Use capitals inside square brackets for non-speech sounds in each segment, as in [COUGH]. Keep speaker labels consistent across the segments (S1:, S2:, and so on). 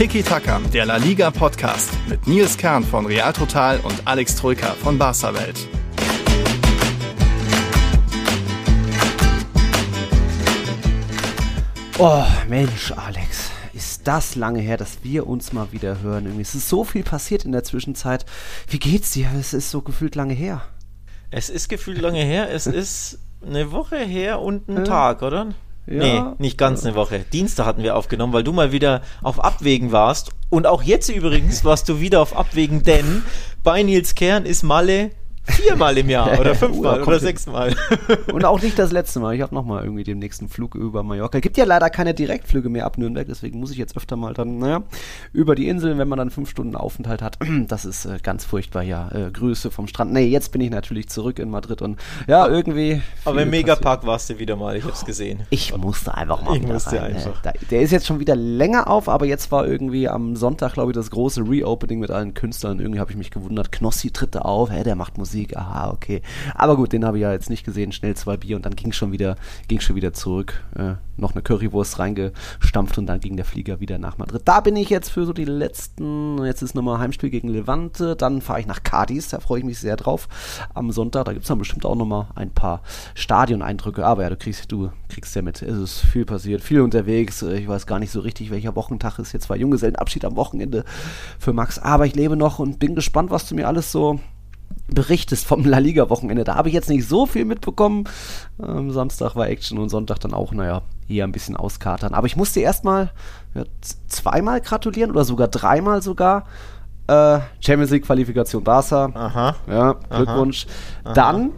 S1: Tiki Taka, der La Liga Podcast mit Nils Kern von Real Total und Alex Troika von Barca Welt.
S2: Oh, Mensch, Alex. Ist das lange her, dass wir uns mal wieder hören? Irgendwie es ist so viel passiert in der Zwischenzeit. Wie geht's dir? Es ist so gefühlt lange her.
S3: Es ist gefühlt lange her. Es [LAUGHS] ist eine Woche her und ein äh, Tag, oder? Ja. Nee, nicht ganz eine Woche. Dienstag hatten wir aufgenommen, weil du mal wieder auf Abwägen warst. Und auch jetzt übrigens warst du wieder auf Abwägen, denn bei Nils Kern ist Malle Viermal im Jahr [LAUGHS] oder fünfmal oder sechsmal. [LAUGHS]
S2: Und auch nicht das letzte Mal. Ich habe nochmal irgendwie den nächsten Flug über Mallorca. Gibt ja leider keine Direktflüge mehr ab Nürnberg, deswegen muss ich jetzt öfter mal dann, naja, über die Inseln, wenn man dann fünf Stunden Aufenthalt hat. [CLEARS THROAT] Das ist äh, ganz furchtbar, ja. Äh, Grüße vom Strand. Nee, jetzt bin ich natürlich zurück in Madrid und ja, irgendwie.
S3: Aber im Megapark warst du wieder mal, ich hab's gesehen.
S2: Ich musste einfach mal.
S3: Ich musste rein, einfach.
S2: Da, der ist jetzt schon wieder länger auf, aber jetzt war irgendwie am Sonntag, glaube ich, das große Reopening mit allen Künstlern. Irgendwie habe ich mich gewundert. Knossi tritt da auf, hä, der macht Musik, aha, okay. Aber gut, den habe ich ja jetzt nicht gesehen. Schnell zwei Bier und dann ging schon wieder, ging schon wieder zurück. Äh, noch eine Currywurst reingestampft und dann ging der Flieger wieder nach Madrid. Da bin ich jetzt für so die letzten, jetzt ist nochmal Heimspiel gegen Levante, dann fahre ich nach Cadiz, da freue ich mich sehr drauf. Am Sonntag, da gibt es dann bestimmt auch nochmal ein paar Stadioneindrücke. Aber ja, du kriegst, du kriegst ja mit, es ist viel passiert, viel unterwegs. Ich weiß gar nicht so richtig, welcher Wochentag ist. Jetzt war Junggesellenabschied am Wochenende für Max. Aber ich lebe noch und bin gespannt, was du mir alles so berichtest vom La Liga-Wochenende. Da habe ich jetzt nicht so viel mitbekommen. Ähm, Samstag war Action und Sonntag dann auch, naja, hier ein bisschen auskatern. Aber ich musste erstmal ja, zweimal gratulieren oder sogar dreimal sogar. Äh, Champions League Qualifikation Barca.
S3: Aha.
S2: Ja, Glückwunsch. Aha. Dann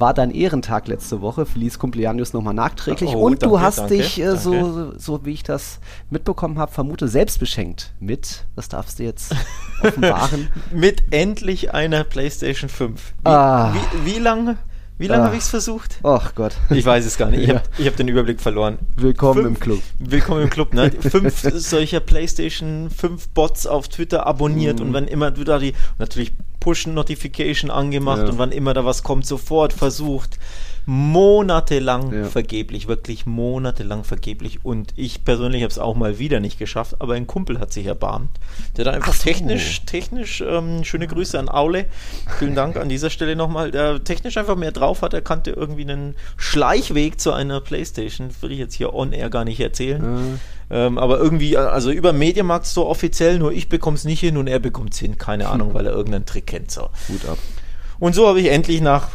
S2: war dein Ehrentag letzte Woche. Feliz Cumpleaños nochmal nachträglich. Oh, und danke, du hast danke, dich, äh, so, so wie ich das mitbekommen habe, vermute, selbst beschenkt mit, das darfst du jetzt offenbaren. [LAUGHS]
S3: mit endlich einer PlayStation 5. Wie, ah. wie, wie lange? Wie lange ah. habe ich es versucht?
S2: Ach Gott.
S3: Ich weiß es gar nicht. Ich ja. habe hab den Überblick verloren.
S2: Willkommen fünf, im Club.
S3: Willkommen im Club. Ne? [LAUGHS] fünf solcher PlayStation 5 Bots auf Twitter abonniert mm. und wenn immer du da die natürlich Push-Notification angemacht ja. und wann immer da was kommt, sofort versucht monatelang ja. vergeblich, wirklich monatelang vergeblich. Und ich persönlich habe es auch mal wieder nicht geschafft, aber ein Kumpel hat sich erbarmt. Der da einfach so. technisch, technisch, ähm, schöne Grüße an Aule. Vielen Dank an dieser Stelle nochmal. Der technisch einfach mehr drauf hat. Er kannte irgendwie einen Schleichweg zu einer Playstation. Will ich jetzt hier on air gar nicht erzählen. Mhm. Ähm, aber irgendwie, also über Mediamarkt so offiziell, nur ich bekomme es nicht hin und er bekommt es hin. Keine Ahnung, weil er irgendeinen Trick kennt. So.
S2: Gut ab.
S3: Und so habe ich endlich nach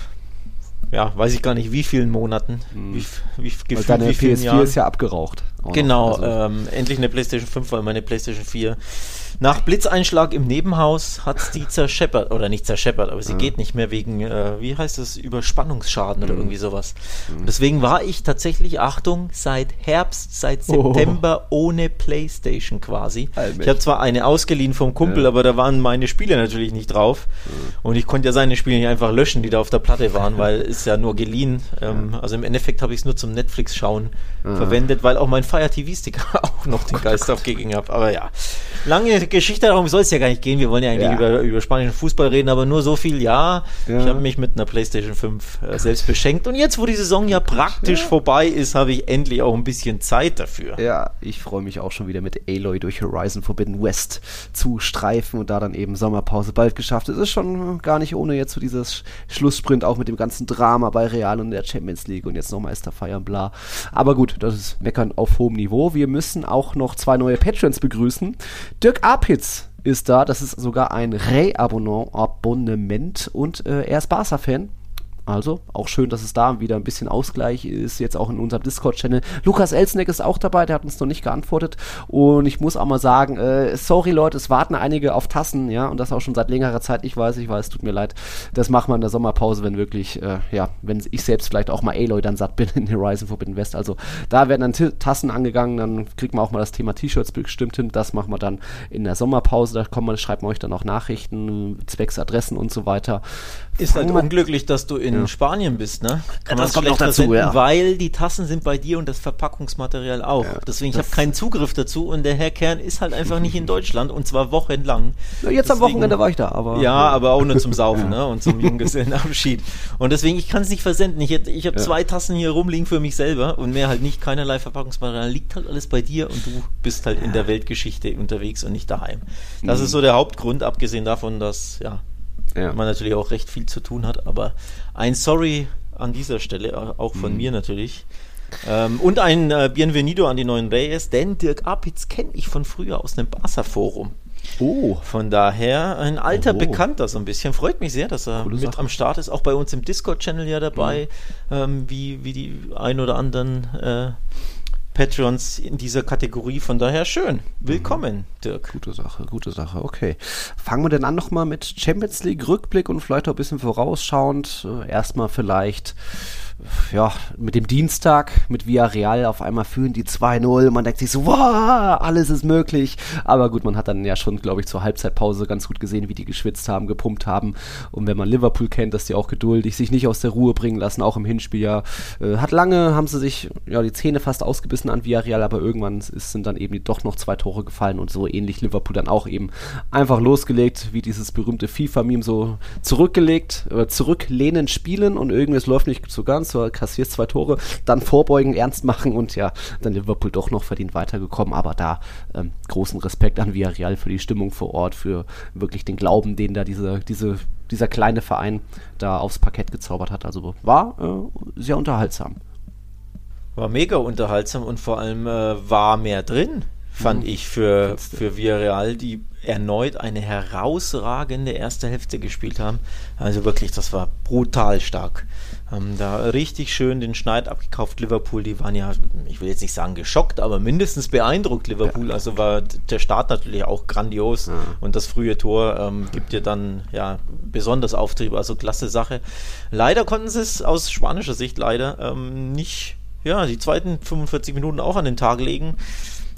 S3: ja, weiß ich gar nicht, wie vielen Monaten,
S2: hm. wie, wie, gefühlt, deine wie PS4 Jahren. ist ja abgeraucht.
S3: Genau, also. ähm, endlich eine PlayStation 5, weil meine PlayStation 4 nach Blitzeinschlag im Nebenhaus hat die zerscheppert, oder nicht zerscheppert, aber sie ja. geht nicht mehr wegen, äh, wie heißt das, Überspannungsschaden oder mhm. irgendwie sowas. Mhm. deswegen war ich tatsächlich, Achtung, seit Herbst, seit oh. September oh. ohne Playstation quasi. Allmächtig. Ich habe zwar eine ausgeliehen vom Kumpel, ja. aber da waren meine Spiele natürlich nicht drauf. Mhm. Und ich konnte ja seine Spiele nicht einfach löschen, die da auf der Platte waren, [LAUGHS] weil es ja nur geliehen. Ähm, also im Endeffekt habe ich es nur zum Netflix-Schauen verwendet, weil auch mein Fire TV-Stick [LAUGHS] auch noch den Geist aufgegeben hat. Aber ja, lange Geschichte, darum soll es ja gar nicht gehen. Wir wollen ja eigentlich ja. Über, über spanischen Fußball reden, aber nur so viel, ja. ja. Ich habe mich mit einer PlayStation 5 äh, selbst beschenkt. Und jetzt, wo die Saison ja praktisch ja. vorbei ist, habe ich endlich auch ein bisschen Zeit dafür.
S2: Ja, ich freue mich auch schon wieder mit Aloy durch Horizon Forbidden West zu streifen und da dann eben Sommerpause bald geschafft. Es ist schon gar nicht ohne jetzt so dieses Schlusssprint auch mit dem ganzen Drama bei Real und der Champions League und jetzt noch Meister feiern, bla. Aber gut, das ist Meckern auf hohem Niveau. Wir müssen auch noch zwei neue Patrons begrüßen. Dirk Ab Apitz ist da. Das ist sogar ein Re-Abonnement und äh, er ist Barca-Fan. Also auch schön, dass es da wieder ein bisschen Ausgleich ist, jetzt auch in unserem Discord-Channel. Lukas Elsneck ist auch dabei, der hat uns noch nicht geantwortet. Und ich muss auch mal sagen, äh, sorry Leute, es warten einige auf Tassen, ja, und das auch schon seit längerer Zeit. Ich weiß, ich weiß, tut mir leid. Das machen wir in der Sommerpause, wenn wirklich, äh, ja, wenn ich selbst vielleicht auch mal Aloy dann satt bin in Horizon Forbidden West. Also da werden dann Tassen angegangen, dann kriegt man auch mal das Thema T-Shirts bestimmt hin. Das machen wir dann in der Sommerpause. Da kommt man, schreibt man euch dann auch Nachrichten, zwecks Adressen und so weiter.
S3: Ist halt unglücklich, dass du in in Spanien bist, ne?
S2: Ja,
S3: man
S2: das kommt noch dazu,
S3: versenden,
S2: ja.
S3: Weil die Tassen sind bei dir und das Verpackungsmaterial auch.
S2: Ja,
S3: Deswegen, ich habe keinen Zugriff dazu und der Herr Kern ist halt einfach nicht in Deutschland und zwar wochenlang.
S2: Na, Jetzt am
S3: Deswegen-
S2: Wochenende war ich da, aber.
S3: Ja, aber auch nur zum Saufen [LAUGHS] ne? und zum Junggesellenabschied. Und deswegen, ich kann es nicht versenden. Ich, ich habe
S2: Ja.
S3: zwei Tassen hier rumliegen für mich selber und mehr halt nicht, keinerlei Verpackungsmaterial. Liegt halt alles bei dir und du bist halt in der Weltgeschichte unterwegs und nicht daheim. Das ist so der Hauptgrund, abgesehen davon, dass ja,
S2: Ja.
S3: man natürlich auch recht viel zu tun hat. Aber ein Sorry an dieser Stelle, äh, auch von mir natürlich. Ähm, und ein äh, Bienvenido an die neuen Reyes, denn Dirk Apitz kenne ich von früher aus einem Barca-Forum.
S2: Oh.
S3: Von daher ein alter
S2: Oho.
S3: Bekannter so ein bisschen. Freut mich sehr, dass er
S2: Coole
S3: mit
S2: Sache.
S3: am Start ist. Auch bei uns im Discord-Channel ja dabei, ähm, wie, wie die ein oder anderen äh, Patreons in dieser Kategorie. Von daher schön. Willkommen, Dirk.
S2: Gute Sache, gute Sache, okay. Fangen wir denn an nochmal mit Champions League Rückblick und vielleicht auch ein bisschen vorausschauend. Äh, Erstmal vielleicht, ja, mit dem Dienstag mit Villarreal auf einmal führen die 2-0. Man denkt sich so, wow, alles ist möglich. Aber gut, man hat dann ja schon, glaube ich, zur Halbzeitpause ganz gut gesehen, wie die geschwitzt haben, gepumpt haben. Und wenn man Liverpool kennt, dass die auch geduldig sich nicht aus der Ruhe bringen lassen, auch im Hinspiel ja. Äh, hat lange, haben sie sich ja die Zähne fast ausgebissen an Villarreal, aber irgendwann ist, sind dann eben doch noch zwei Tore gefallen und so ähnlich Liverpool dann auch eben einfach losgelegt, wie dieses berühmte FIFA-Meme so zurückgelegt, äh, zurücklehnen, spielen und irgendwie es läuft nicht so ganz, du kassierst zwei Tore, dann vorbeugen, ernst machen und ja, dann Liverpool doch noch verdient weitergekommen, aber da ähm, großen Respekt an Villarreal für die Stimmung vor Ort, für wirklich den Glauben, den da diese, diese, dieser kleine Verein da aufs Parkett gezaubert hat. Also war äh, sehr unterhaltsam.
S3: War mega unterhaltsam und vor allem äh, war mehr drin, fand ich, für, für Villarreal, die erneut eine herausragende erste Hälfte gespielt haben. Also wirklich, das war brutal stark. Haben da richtig schön den Schneid abgekauft. Liverpool, die waren ja, ich will jetzt nicht sagen geschockt, aber mindestens beeindruckt. Liverpool, also war der Start natürlich auch grandios und das frühe Tor ähm, gibt dir dann ja besonders Auftrieb, also klasse Sache. Leider konnten sie es aus spanischer Sicht leider ähm, nicht ja, die zweiten 45 Minuten auch an den Tag legen.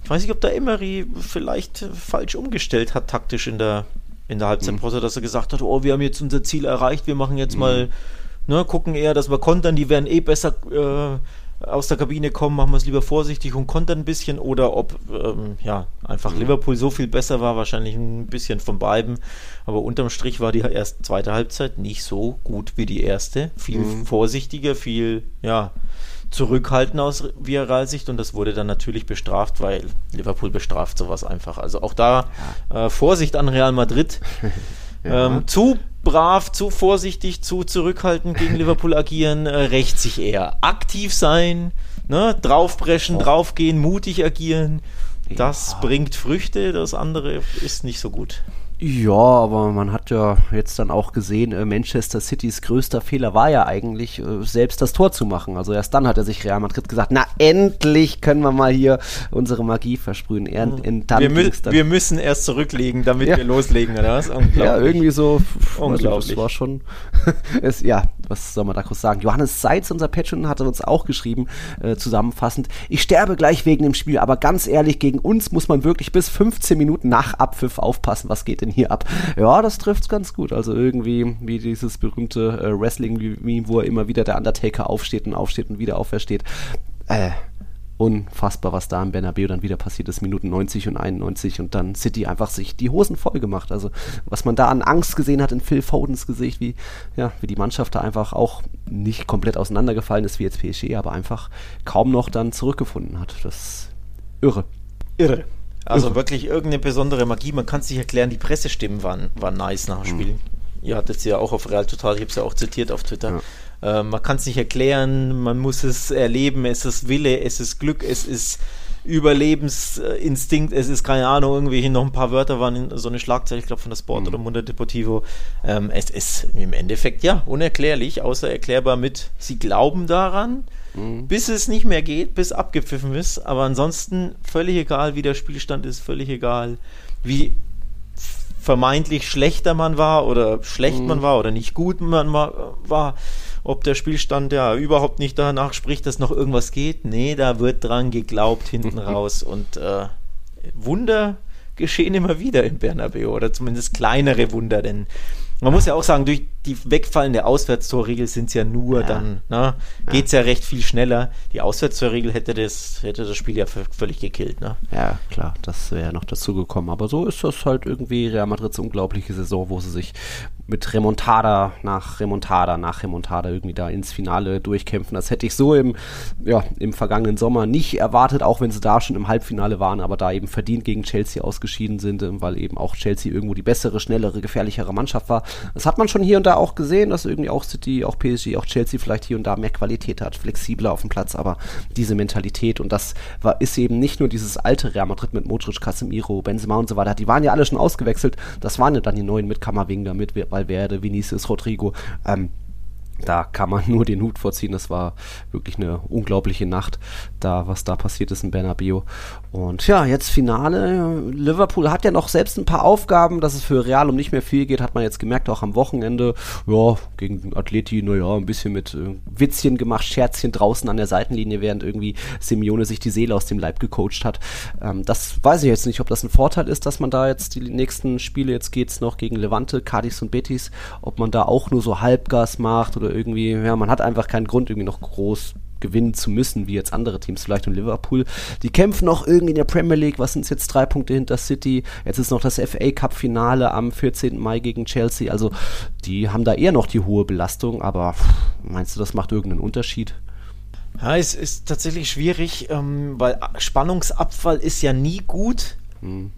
S3: Ich weiß nicht, ob der Emery vielleicht falsch umgestellt hat, taktisch in der, in der Halbzeitpause, dass er gesagt hat, oh, wir haben jetzt unser Ziel erreicht, wir machen jetzt mal, ne, gucken eher, dass wir kontern, die werden eh besser äh, aus der Kabine kommen, machen wir es lieber vorsichtig und kontern ein bisschen. Oder ob, ähm, ja, einfach Liverpool so viel besser war, wahrscheinlich ein bisschen von beiden, aber unterm Strich war die erste, zweite Halbzeit nicht so gut wie die erste, viel vorsichtiger, viel, ja, zurückhalten aus Villarreal-Sicht und das wurde dann natürlich bestraft, weil Liverpool bestraft sowas einfach. Also auch da äh, Vorsicht an Real Madrid. [LAUGHS]
S2: Ja.
S3: ähm, zu brav, zu vorsichtig, zu zurückhaltend gegen [LAUGHS] Liverpool agieren, äh, rächt sich eher. Aktiv sein, ne? draufbrechen, draufgehen, mutig agieren. Das
S2: Ja.
S3: bringt Früchte, das andere ist nicht so gut.
S2: Ja, aber man hat ja jetzt dann auch gesehen, äh, Manchester Citys größter Fehler war ja eigentlich, äh, selbst das Tor zu machen. Also erst dann hat er sich Real Madrid gesagt, na endlich können wir mal hier unsere Magie versprühen. Er, und dann
S3: Wir, mü wir müssen erst zurücklegen, damit
S2: Ja.
S3: wir loslegen, oder was?
S2: ja,
S3: Unglaublich.
S2: irgendwie so, pf, also
S3: Unglaublich.
S2: das war schon, [LAUGHS] es, ja, was soll man da kurz sagen? Johannes Seitz, unser Patron, hatte uns auch geschrieben, äh, zusammenfassend, ich sterbe gleich wegen dem Spiel, aber ganz ehrlich, gegen uns muss man wirklich bis 15 Minuten nach Abpfiff aufpassen, was geht denn hier ab? Ja, das trifft's ganz gut. Also irgendwie wie dieses berühmte äh, Wrestling-Meme, wo er immer wieder der Undertaker aufsteht und aufsteht und wieder aufersteht. Äh, unfassbar, was da im Bernabeu dann wieder passiert ist, Minuten 90 und 91 und dann City einfach sich die Hosen voll gemacht. Also was man da an Angst gesehen hat in Phil Fodens Gesicht, wie, ja, wie die Mannschaft da einfach auch nicht komplett auseinandergefallen ist wie jetzt PSG, aber einfach kaum noch dann zurückgefunden hat. Das ist irre.
S3: Irre. Also wirklich irgendeine besondere Magie. Man kann es nicht erklären. Die Pressestimmen waren, waren nice nach dem Spiel. Ihr hattet es ja auch auf Real Total, ich habe es ja auch zitiert auf Twitter. Äh, man kann es nicht erklären, man muss es erleben. Es ist Wille, es ist Glück, es ist Überlebensinstinkt, es ist keine Ahnung, irgendwie noch ein paar Wörter waren in so eine Schlagzeile, ich glaube von der Sport oder Mundo Deportivo. Ähm, es ist im Endeffekt ja unerklärlich, außer erklärbar mit, sie glauben daran, bis es nicht mehr geht, bis abgepfiffen ist. Aber ansonsten völlig egal, wie der Spielstand ist, völlig egal, wie vermeintlich schlechter man war oder schlecht man war oder nicht gut man war, war, ob der Spielstand ja überhaupt nicht danach spricht, dass noch irgendwas geht. Nee, da wird dran geglaubt hinten [LAUGHS] raus und äh, Wunder geschehen immer wieder im Bernabeu oder zumindest kleinere Wunder, denn Man muss ja auch sagen, durch die wegfallende Auswärtstorregel sind es ja nur
S2: Ja.
S3: dann, ne, geht es ja. recht viel schneller. Die Auswärtstorregel hätte das, hätte das Spiel ja völlig gekillt. Ne?
S2: Ja, klar, das wäre noch dazu gekommen. Aber so ist das halt irgendwie Real Madrids unglaubliche Saison, wo sie sich mit Remontada nach Remontada nach Remontada irgendwie da ins Finale durchkämpfen. Das hätte ich so im, ja, im vergangenen Sommer nicht erwartet, auch wenn sie da schon im Halbfinale waren, aber da eben verdient gegen Chelsea ausgeschieden sind, äh, weil eben auch Chelsea irgendwo die bessere, schnellere, gefährlichere Mannschaft war. Das hat man schon hier und da auch gesehen, dass irgendwie auch City, auch PSG, auch Chelsea vielleicht hier und da mehr Qualität hat, flexibler auf dem Platz, aber diese Mentalität und das war, ist eben nicht nur dieses alte Real Madrid mit Modric, Casemiro, Benzema und so weiter, die waren ja alle schon ausgewechselt, das waren ja dann die neuen mit Kammerwinger, mit Valverde, Vinicius, Rodrigo, ähm, da kann man [LAUGHS] nur den Hut vorziehen. Das war wirklich eine unglaubliche Nacht, da was da passiert ist in Bernabeu. Und ja, jetzt Finale. Liverpool hat ja noch selbst ein paar Aufgaben, dass es für Real um nicht mehr viel geht, hat man jetzt gemerkt, auch am Wochenende. Ja, gegen Atleti, naja, ein bisschen mit äh, Witzchen gemacht, Scherzchen draußen an der Seitenlinie, während irgendwie Simeone sich die Seele aus dem Leib gecoacht hat. Ähm, das weiß ich jetzt nicht, ob das ein Vorteil ist, dass man da jetzt die nächsten Spiele, jetzt geht's noch gegen Levante, Cadiz und Betis, ob man da auch nur so Halbgas macht oder irgendwie, ja, man hat einfach keinen Grund, irgendwie noch groß gewinnen zu müssen, wie jetzt andere Teams vielleicht und Liverpool. Die kämpfen noch irgendwie in der Premier League, was sind jetzt drei Punkte hinter City. Jetzt ist noch das FA Cup Finale am 14. Mai gegen Chelsea. Also die haben da eher noch die hohe Belastung, aber meinst du, das macht irgendeinen Unterschied?
S3: Ja, es ist tatsächlich schwierig, ähm, weil Spannungsabfall ist ja nie gut.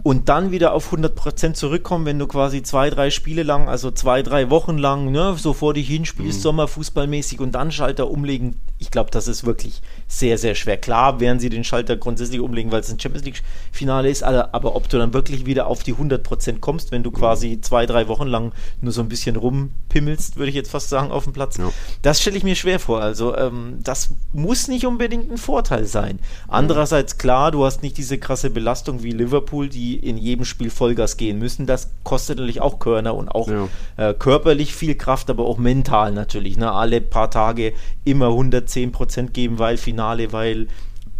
S3: Und dann wieder auf 100% zurückkommen, wenn du quasi zwei, drei Spiele lang, also zwei, drei Wochen lang, ne, so vor dich hinspielst, Sommerfußballmäßig und dann Schalter umlegen. Ich glaube, das ist wirklich sehr, sehr schwer. Klar werden sie den Schalter grundsätzlich umlegen, weil es ein Champions League-Finale ist, aber, aber ob du dann wirklich wieder auf die 100% kommst, wenn du quasi zwei, drei Wochen lang nur so ein bisschen rumpimmelst, würde ich jetzt fast sagen, auf dem Platz,
S2: Ja.
S3: das stelle ich mir schwer vor. Also ähm, das muss nicht unbedingt ein Vorteil sein. Andererseits klar, du hast nicht diese krasse Belastung wie Liverpool, die in jedem Spiel Vollgas gehen müssen. Das kostet natürlich auch Körner und auch
S2: Ja.
S3: äh, körperlich viel Kraft, aber auch mental natürlich. Ne? Alle paar Tage immer 110% geben, weil Finale, weil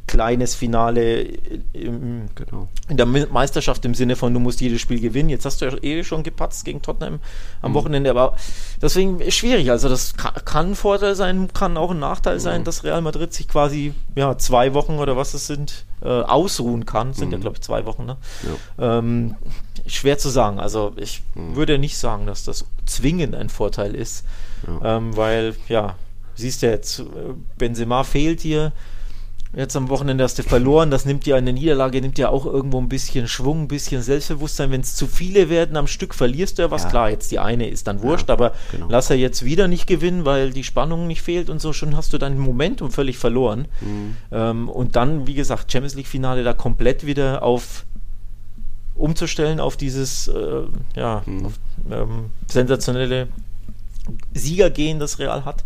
S3: kleines Finale äh, im,
S2: Genau.
S3: in der Me- Meisterschaft im Sinne von, du musst jedes Spiel gewinnen. Jetzt hast du ja eh schon gepatzt gegen Tottenham am
S2: Mhm.
S3: Wochenende, aber deswegen ist schwierig. Also das kann, ein Vorteil sein, kann auch ein Nachteil sein, dass Real Madrid sich quasi ja, zwei Wochen oder was es sind, äh, ausruhen kann. Das sind
S2: Mhm.
S3: ja, glaube ich, zwei Wochen. Ne? Ähm, schwer zu sagen. Also ich
S2: Mhm.
S3: würde nicht sagen, dass das zwingend ein Vorteil ist, ähm, weil, ja, siehst du jetzt, äh, Benzema fehlt hier. Jetzt am Wochenende hast du verloren, das nimmt ja eine Niederlage, nimmt ja auch irgendwo ein bisschen Schwung, ein bisschen Selbstbewusstsein. Wenn es zu viele werden am Stück, verlierst du ja was.
S2: Ja.
S3: Klar, jetzt die eine ist dann wurscht, aber
S2: genau.
S3: lass er jetzt wieder nicht gewinnen, weil die Spannung nicht fehlt und so, schon hast du dein Momentum völlig verloren.
S2: Mhm.
S3: Ähm, und dann, wie gesagt, Champions League-Finale da komplett wieder auf umzustellen auf dieses äh, ja,
S2: Mhm.
S3: auf, ähm, sensationelle Siegergehen, das Real hat.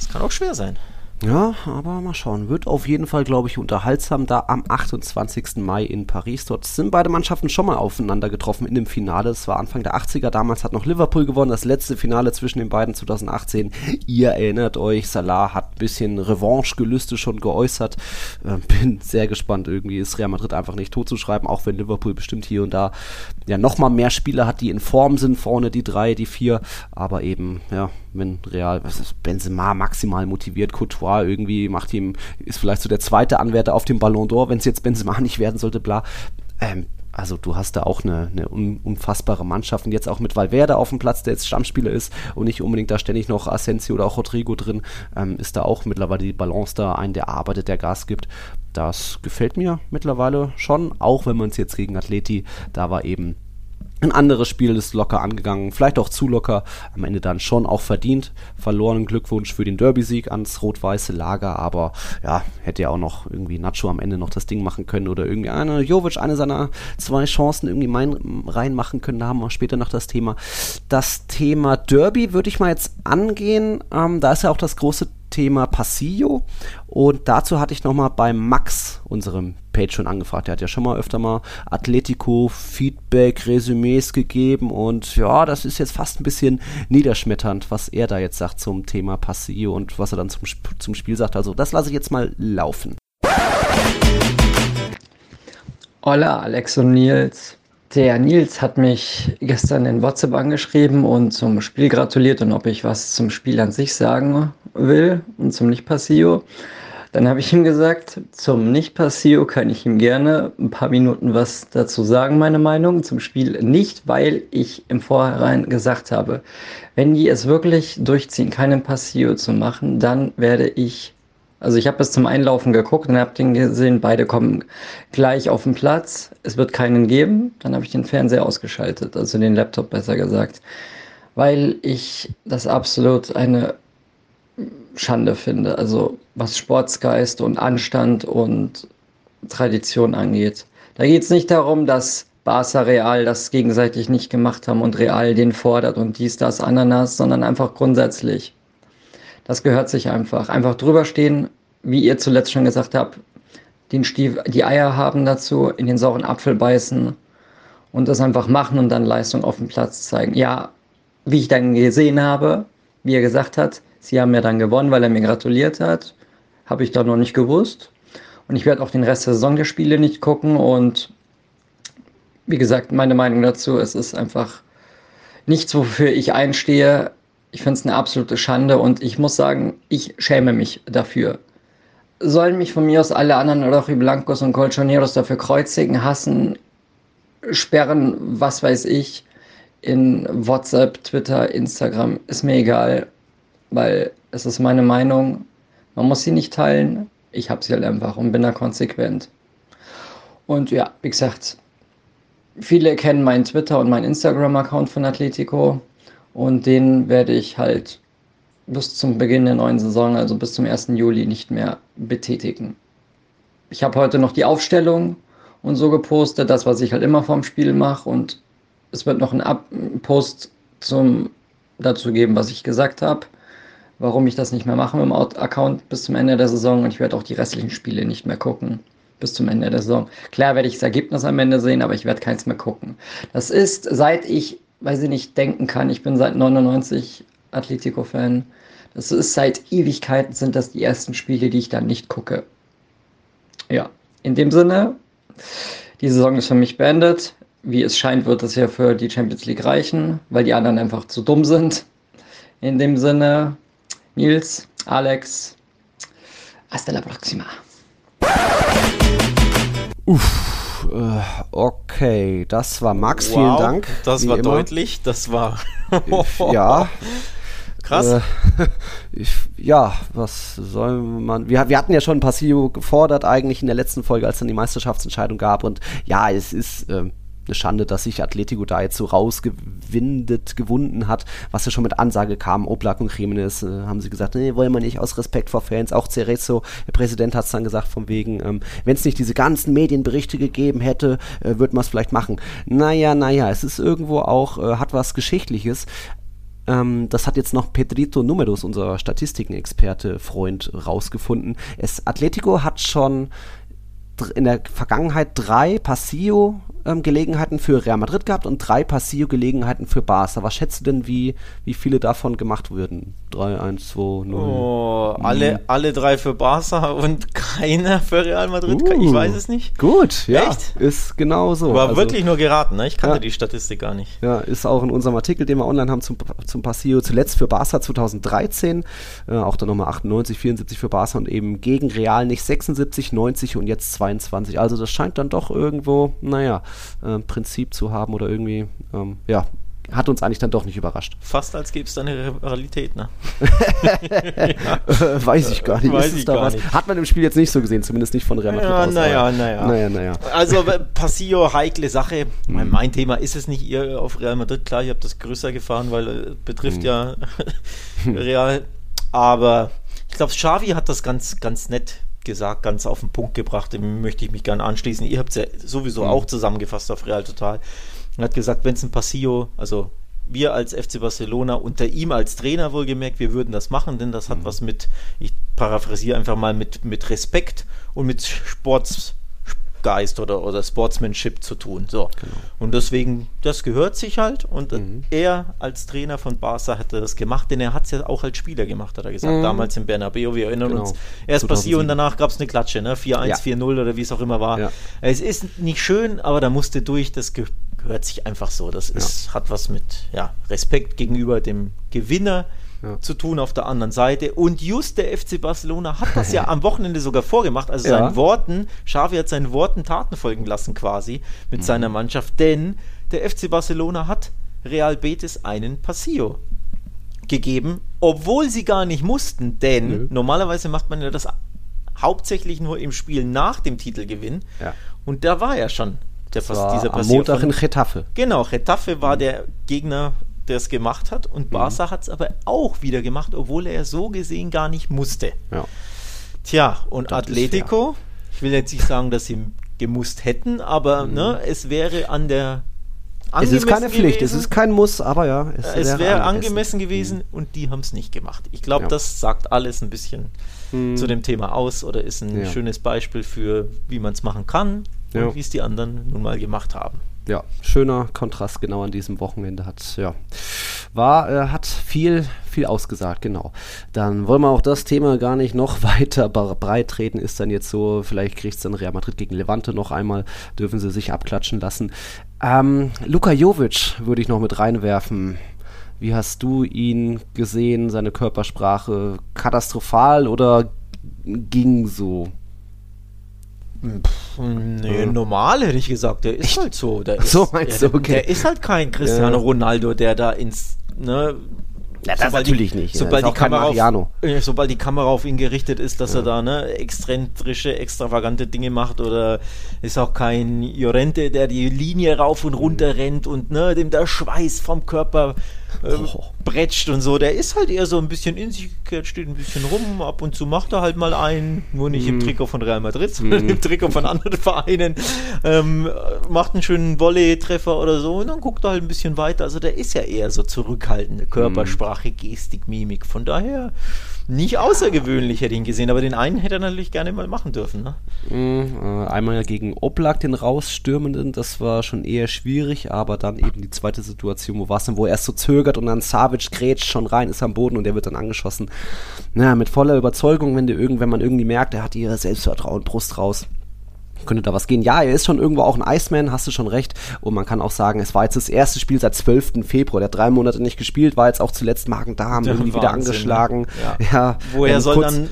S3: Das kann auch schwer sein.
S2: Ja, aber mal schauen. Wird auf jeden Fall, glaube ich, unterhaltsam da am 28. Mai in Paris. Dort sind beide Mannschaften schon mal aufeinander getroffen in dem Finale. Das war Anfang der 80er. Damals hat noch Liverpool gewonnen. Das letzte Finale zwischen den beiden 2018. Ihr erinnert euch, Salah hat ein bisschen Revanche-Gelüste schon geäußert. Äh, bin sehr gespannt. Irgendwie ist Real Madrid einfach nicht totzuschreiben, auch wenn Liverpool bestimmt hier und da ja nochmal mehr Spieler hat, die in Form sind. Vorne die drei, die vier. Aber eben, ja, wenn Real, was ist, Benzema maximal motiviert, Courtois irgendwie macht ihm, ist vielleicht so der zweite Anwärter auf dem Ballon d'Or, wenn es jetzt Benzema [LAUGHS] nicht werden sollte, bla. Ähm, also du hast da auch eine, eine un, unfassbare Mannschaft und jetzt auch mit Valverde auf dem Platz, der jetzt Stammspieler ist und nicht unbedingt da ständig noch Asensio oder auch Rodrigo drin, ähm, ist da auch mittlerweile die Balance da, ein, der arbeitet, der Gas gibt. Das gefällt mir mittlerweile schon, auch wenn man es jetzt gegen Atleti, da war eben ein anderes Spiel ist locker angegangen, vielleicht auch zu locker, am Ende dann schon auch verdient. Verlorenen Glückwunsch für den Derby-Sieg ans rot-weiße Lager, aber ja, hätte ja auch noch irgendwie Nacho am Ende noch das Ding machen können oder irgendwie eine Jovic eine seiner zwei Chancen irgendwie mein, reinmachen können. Da haben wir später noch das Thema. Das Thema Derby würde ich mal jetzt angehen. Ähm, da ist ja auch das große Thema Passillo und dazu hatte ich nochmal bei Max, unserem Patreon, angefragt. Der hat ja schon mal öfter mal Atletico Feedback, Resümees gegeben und ja, das ist jetzt fast ein bisschen niederschmetternd, was er da jetzt sagt zum Thema Passillo und was er dann zum, zum Spiel sagt. Also das lasse ich jetzt mal laufen.
S4: Hola Alex und Nils. Der Nils hat mich gestern in WhatsApp angeschrieben und zum Spiel gratuliert und ob ich was zum Spiel an sich sagen will und zum Nicht-Passio. Dann habe ich ihm gesagt, zum Nicht-Passio kann ich ihm gerne ein paar Minuten was dazu sagen, meine Meinung. Zum Spiel nicht, weil ich im Vorhinein gesagt habe, wenn die es wirklich durchziehen, keinen Passio zu machen, dann werde ich also ich habe bis zum Einlaufen geguckt und habe den gesehen, beide kommen gleich auf den Platz. Es wird keinen geben. Dann habe ich den Fernseher ausgeschaltet, also den Laptop besser gesagt, weil ich das absolut eine Schande finde. Also was Sportsgeist und Anstand und Tradition angeht. Da geht es nicht darum, dass Barca Real das gegenseitig nicht gemacht haben und Real den fordert und dies, das, Ananas, sondern einfach grundsätzlich. Das gehört sich einfach. Einfach drüber stehen, wie ihr zuletzt schon gesagt habt, den Stief die Eier haben dazu, in den sauren Apfel beißen und das einfach machen und dann Leistung auf dem Platz zeigen. Ja, wie ich dann gesehen habe, wie er gesagt hat, sie haben ja dann gewonnen, weil er mir gratuliert hat, habe ich da noch nicht gewusst. Und ich werde auch den Rest der Saison der Spiele nicht gucken und wie gesagt, meine Meinung dazu, es ist einfach nichts, wofür ich einstehe. Ich finde es eine absolute Schande und ich muss sagen, ich schäme mich dafür. Sollen mich von mir aus alle anderen Rochi Blancos und Colchoneros dafür kreuzigen, hassen, sperren, was weiß ich, in WhatsApp, Twitter, Instagram, ist mir egal, weil es ist meine Meinung. Man muss sie nicht teilen. Ich habe sie halt einfach und bin da konsequent. Und ja, wie gesagt, viele kennen meinen Twitter und meinen Instagram-Account von Atletico. Und den werde ich halt bis zum Beginn der neuen Saison, also bis zum 1. Juli, nicht mehr betätigen. Ich habe heute noch die Aufstellung und so gepostet, das, was ich halt immer vorm Spiel mache. Und es wird noch einen Post zum, dazu geben, was ich gesagt habe, warum ich das nicht mehr mache mit dem Account bis zum Ende der Saison. Und ich werde auch die restlichen Spiele nicht mehr gucken bis zum Ende der Saison. Klar werde ich das Ergebnis am Ende sehen, aber ich werde keins mehr gucken. Das ist, seit ich weil sie nicht denken kann. Ich bin seit 99 Atletico-Fan. Das ist seit Ewigkeiten sind das die ersten Spiele, die ich dann nicht gucke. Ja, in dem Sinne, die Saison ist für mich beendet. Wie es scheint, wird es ja für die Champions League reichen, weil die anderen einfach zu dumm sind. In dem Sinne, Nils, Alex, hasta la próxima.
S2: Uff. Äh, okay, das war Max, wow, vielen Dank.
S3: Das war immer. deutlich, das war.
S2: ja. [LAUGHS]
S3: Krass. Äh,
S2: ich, ja, was soll man. Wir, wir hatten ja schon ein Passillo gefordert, eigentlich in der letzten Folge, als es dann die Meisterschaftsentscheidung gab. Und ja, es ist. Äh, eine Schande, dass sich Atletico da jetzt so rausgewindet, gewunden hat, was ja schon mit Ansage kam. Oblak und Jimenez äh, haben sie gesagt, nee, wollen wir nicht aus Respekt vor Fans. Auch Cerezo, der Präsident hat es dann gesagt, von wegen, ähm, wenn es nicht diese ganzen Medienberichte gegeben hätte, äh, würde man es vielleicht machen. Naja, naja, es ist irgendwo auch, äh, hat was Geschichtliches ähm, das hat jetzt noch Pedrito Numeros, unser Statistikenexperte, Freund, rausgefunden. Es, Atletico hat schon in der Vergangenheit drei Passillo ähm, Gelegenheiten für Real Madrid gehabt und drei Passillo-Gelegenheiten für Barca. Was schätzt du denn, wie, wie viele davon gemacht würden? 3, 1, 2, 0.
S3: Oh, alle, alle drei für Barca und [LAUGHS] keiner für Real Madrid? Uh, ich weiß es nicht.
S2: Gut, ja. Echt? Ist genau so.
S3: War also, wirklich nur geraten, ne? Ich kannte ja, die Statistik gar nicht.
S2: Ja, ist auch in unserem Artikel, den wir online haben zum, zum Passillo. Zuletzt für Barca 2013, äh, auch dann nochmal 98, 74 für Barca und eben gegen Real nicht 76, 90 und jetzt 22. Also das scheint dann doch irgendwo, naja, äh, Prinzip zu haben oder irgendwie, ähm, ja, hat uns eigentlich dann doch nicht überrascht.
S3: Fast als gäbe es da eine Rivalität, ne?
S2: ja. [LAUGHS] Weiß ich gar nicht.
S3: Weiß ich gar nicht.
S2: Hat man im Spiel jetzt nicht so gesehen, zumindest nicht von Real Madrid
S3: ja, aus. Naja, naja.
S2: naja, naja.
S3: Also Passillo, heikle Sache. Hm. Mein Thema ist es nicht, ihr auf Real Madrid, klar, ich habe das größer gefahren, weil es betrifft hm. ja [LAUGHS] Real. Aber ich glaube, Xavi hat das ganz, ganz nett gesagt, ganz auf den Punkt gebracht, dem möchte ich mich gerne anschließen. Ihr habt es ja sowieso mhm. auch zusammengefasst auf Real Total. Er hat gesagt, wenn es ein Passillo, also wir als FC Barcelona unter ihm als Trainer wohlgemerkt, wir würden das machen, denn das hat mhm. was mit, ich paraphrasiere einfach mal, mit, mit Respekt und mit Sports, Geist oder, oder Sportsmanship zu tun. So. Genau. Und deswegen, das gehört sich halt. Und mhm. er als Trainer von Barca hätte das gemacht, denn er hat es ja auch als Spieler gemacht, hat er gesagt. Mhm. Damals in Bernabeu, wir erinnern genau. uns. Erst passiert und danach gab es eine Klatsche, ne? 4-1, ja. 4-0 oder wie es auch immer war. Ja. Es ist nicht schön, aber da musste durch, das gehört sich einfach so. Das ist, hat was mit ja, Respekt gegenüber dem Gewinner
S2: Ja.
S3: zu tun auf der anderen Seite. Und just der FC Barcelona hat das ja [LAUGHS] am Wochenende sogar vorgemacht. Also
S2: Ja.
S3: seinen Worten, Xavi hat seinen Worten Taten folgen lassen quasi mit seiner
S2: Mhm.
S3: Mannschaft, denn der FC Barcelona hat Real Betis einen Passillo gegeben, obwohl sie gar nicht mussten, denn
S2: Nö.
S3: normalerweise macht man ja das hauptsächlich nur im Spiel nach dem Titelgewinn.
S2: Ja.
S3: Und da war ja schon der
S2: Das
S3: dieser
S2: am
S3: Passillo
S2: Montag
S3: von-
S2: in Getafe.
S3: Genau, Retafe war der Gegner, der es gemacht hat. Und Barca hat es aber auch wieder gemacht, obwohl er so gesehen gar nicht musste.
S2: Ja.
S3: Tja, und
S2: Das
S3: Atletico, ich will jetzt nicht sagen, dass sie gemusst hätten, aber ne, es wäre an der
S2: Mhm. Es ist keine
S3: angemessen
S2: Pflicht,
S3: gewesen.
S2: es ist kein Muss, aber ja,
S3: es wäre
S2: wäre
S3: angemessen gewesen und die haben es nicht gemacht. Ich glaube,
S2: Ja.
S3: das sagt alles ein bisschen
S2: Mhm.
S3: zu dem Thema aus oder ist ein
S2: Ja.
S3: schönes Beispiel für, wie man es machen kann
S2: Ja.
S3: und wie es die anderen nun mal gemacht haben.
S2: Ja, schöner Kontrast genau an diesem Wochenende hat, ja, war, äh, hat viel, viel ausgesagt, genau. Dann wollen wir auch das Thema gar nicht noch [LAUGHS] weiter bre- breit treten, ist dann jetzt so, vielleicht kriegt es dann Real Madrid gegen Levante noch einmal, dürfen sie sich abklatschen lassen. Ähm, Luka Jovic würde ich noch mit reinwerfen. Wie hast du ihn gesehen, seine Körpersprache? Katastrophal oder ging so?
S3: Nee, normal hätte ich gesagt. Der ist halt so. Der ist,
S2: So meinst
S3: der,
S2: du, okay.
S3: Der ist halt kein Cristiano
S2: Ja.
S3: Ronaldo, der da ins. Ne,
S2: Ja, das
S3: sobald
S2: natürlich
S3: die,
S2: nicht. Ja,
S3: Sobald die, Kamera auf, sobald die Kamera auf ihn gerichtet ist, dass er da ne, exzentrische, extravagante Dinge macht oder ist auch kein Jorente, der die Linie rauf und runter rennt und ne, dem der Schweiß vom Körper äh, bretscht und so. Der ist halt eher so ein bisschen in sich gekehrt, steht ein bisschen rum, ab und zu macht er halt mal einen, nur nicht
S2: Mhm.
S3: im Trikot von Real Madrid, sondern im Trikot von anderen [LAUGHS] Vereinen, ähm, macht einen schönen Volley-Treffer oder so und dann guckt er halt ein bisschen weiter. Also der ist ja eher so zurückhaltende Körpersprache, Gestik, Mimik. Von daher nicht außergewöhnlich hätte ich ihn gesehen, aber den einen hätte er natürlich gerne mal machen dürfen. Ne?
S2: Mhm, äh, einmal gegen Oblak, den rausstürmenden, das war schon eher schwierig, aber dann eben die zweite Situation, wo war es denn, wo er erst so zögert und dann Savic grätscht schon rein, ist am Boden und der wird dann angeschossen. Naja, mit voller Überzeugung, wenn, der irgend, wenn man irgendwie merkt, er hat ihr Selbstvertrauen, Brust raus. Könnte da was gehen? Ja, er ist schon irgendwo auch ein Iceman, hast du schon recht. Und man kann auch sagen, es war jetzt das erste Spiel seit 12. Februar. Der hat drei Monate nicht gespielt, war jetzt auch zuletzt Magen-Darm, irgendwie wieder
S3: Wahnsinn,
S2: angeschlagen.
S3: ne? Ja.
S2: Ja,
S3: Woher
S2: ähm,
S3: soll dann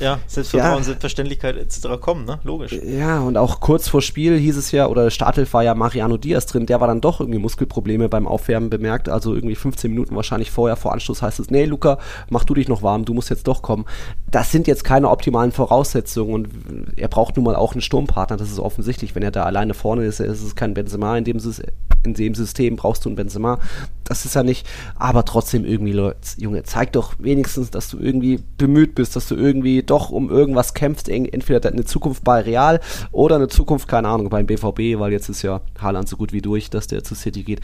S3: ja, Selbstvertrauen,
S2: Ja.
S3: Selbstverständlichkeit etc. kommen, ne? Logisch.
S2: Ja, und auch kurz vor Spiel hieß es ja, oder Startelf war ja Mariano Diaz drin, der war dann doch irgendwie Muskelprobleme beim Aufwärmen bemerkt, also irgendwie 15 Minuten wahrscheinlich vorher, vor Anschluss heißt es, nee, Luca, mach du dich noch warm, du musst jetzt doch kommen. Das sind jetzt keine optimalen Voraussetzungen und er braucht nun mal auch einen Sturmpartner, das ist offensichtlich, wenn er da alleine vorne ist, ist es kein Benzema, in dem, in dem System brauchst du einen Benzema, das ist ja nicht, aber trotzdem irgendwie, Leute, Junge, zeig doch wenigstens, dass du irgendwie bemüht bist, dass du irgendwie doch um irgendwas kämpfst, eng- entweder eine Zukunft bei Real oder eine Zukunft, keine Ahnung, beim BVB, weil jetzt ist ja Haaland so gut wie durch, dass der zu City geht.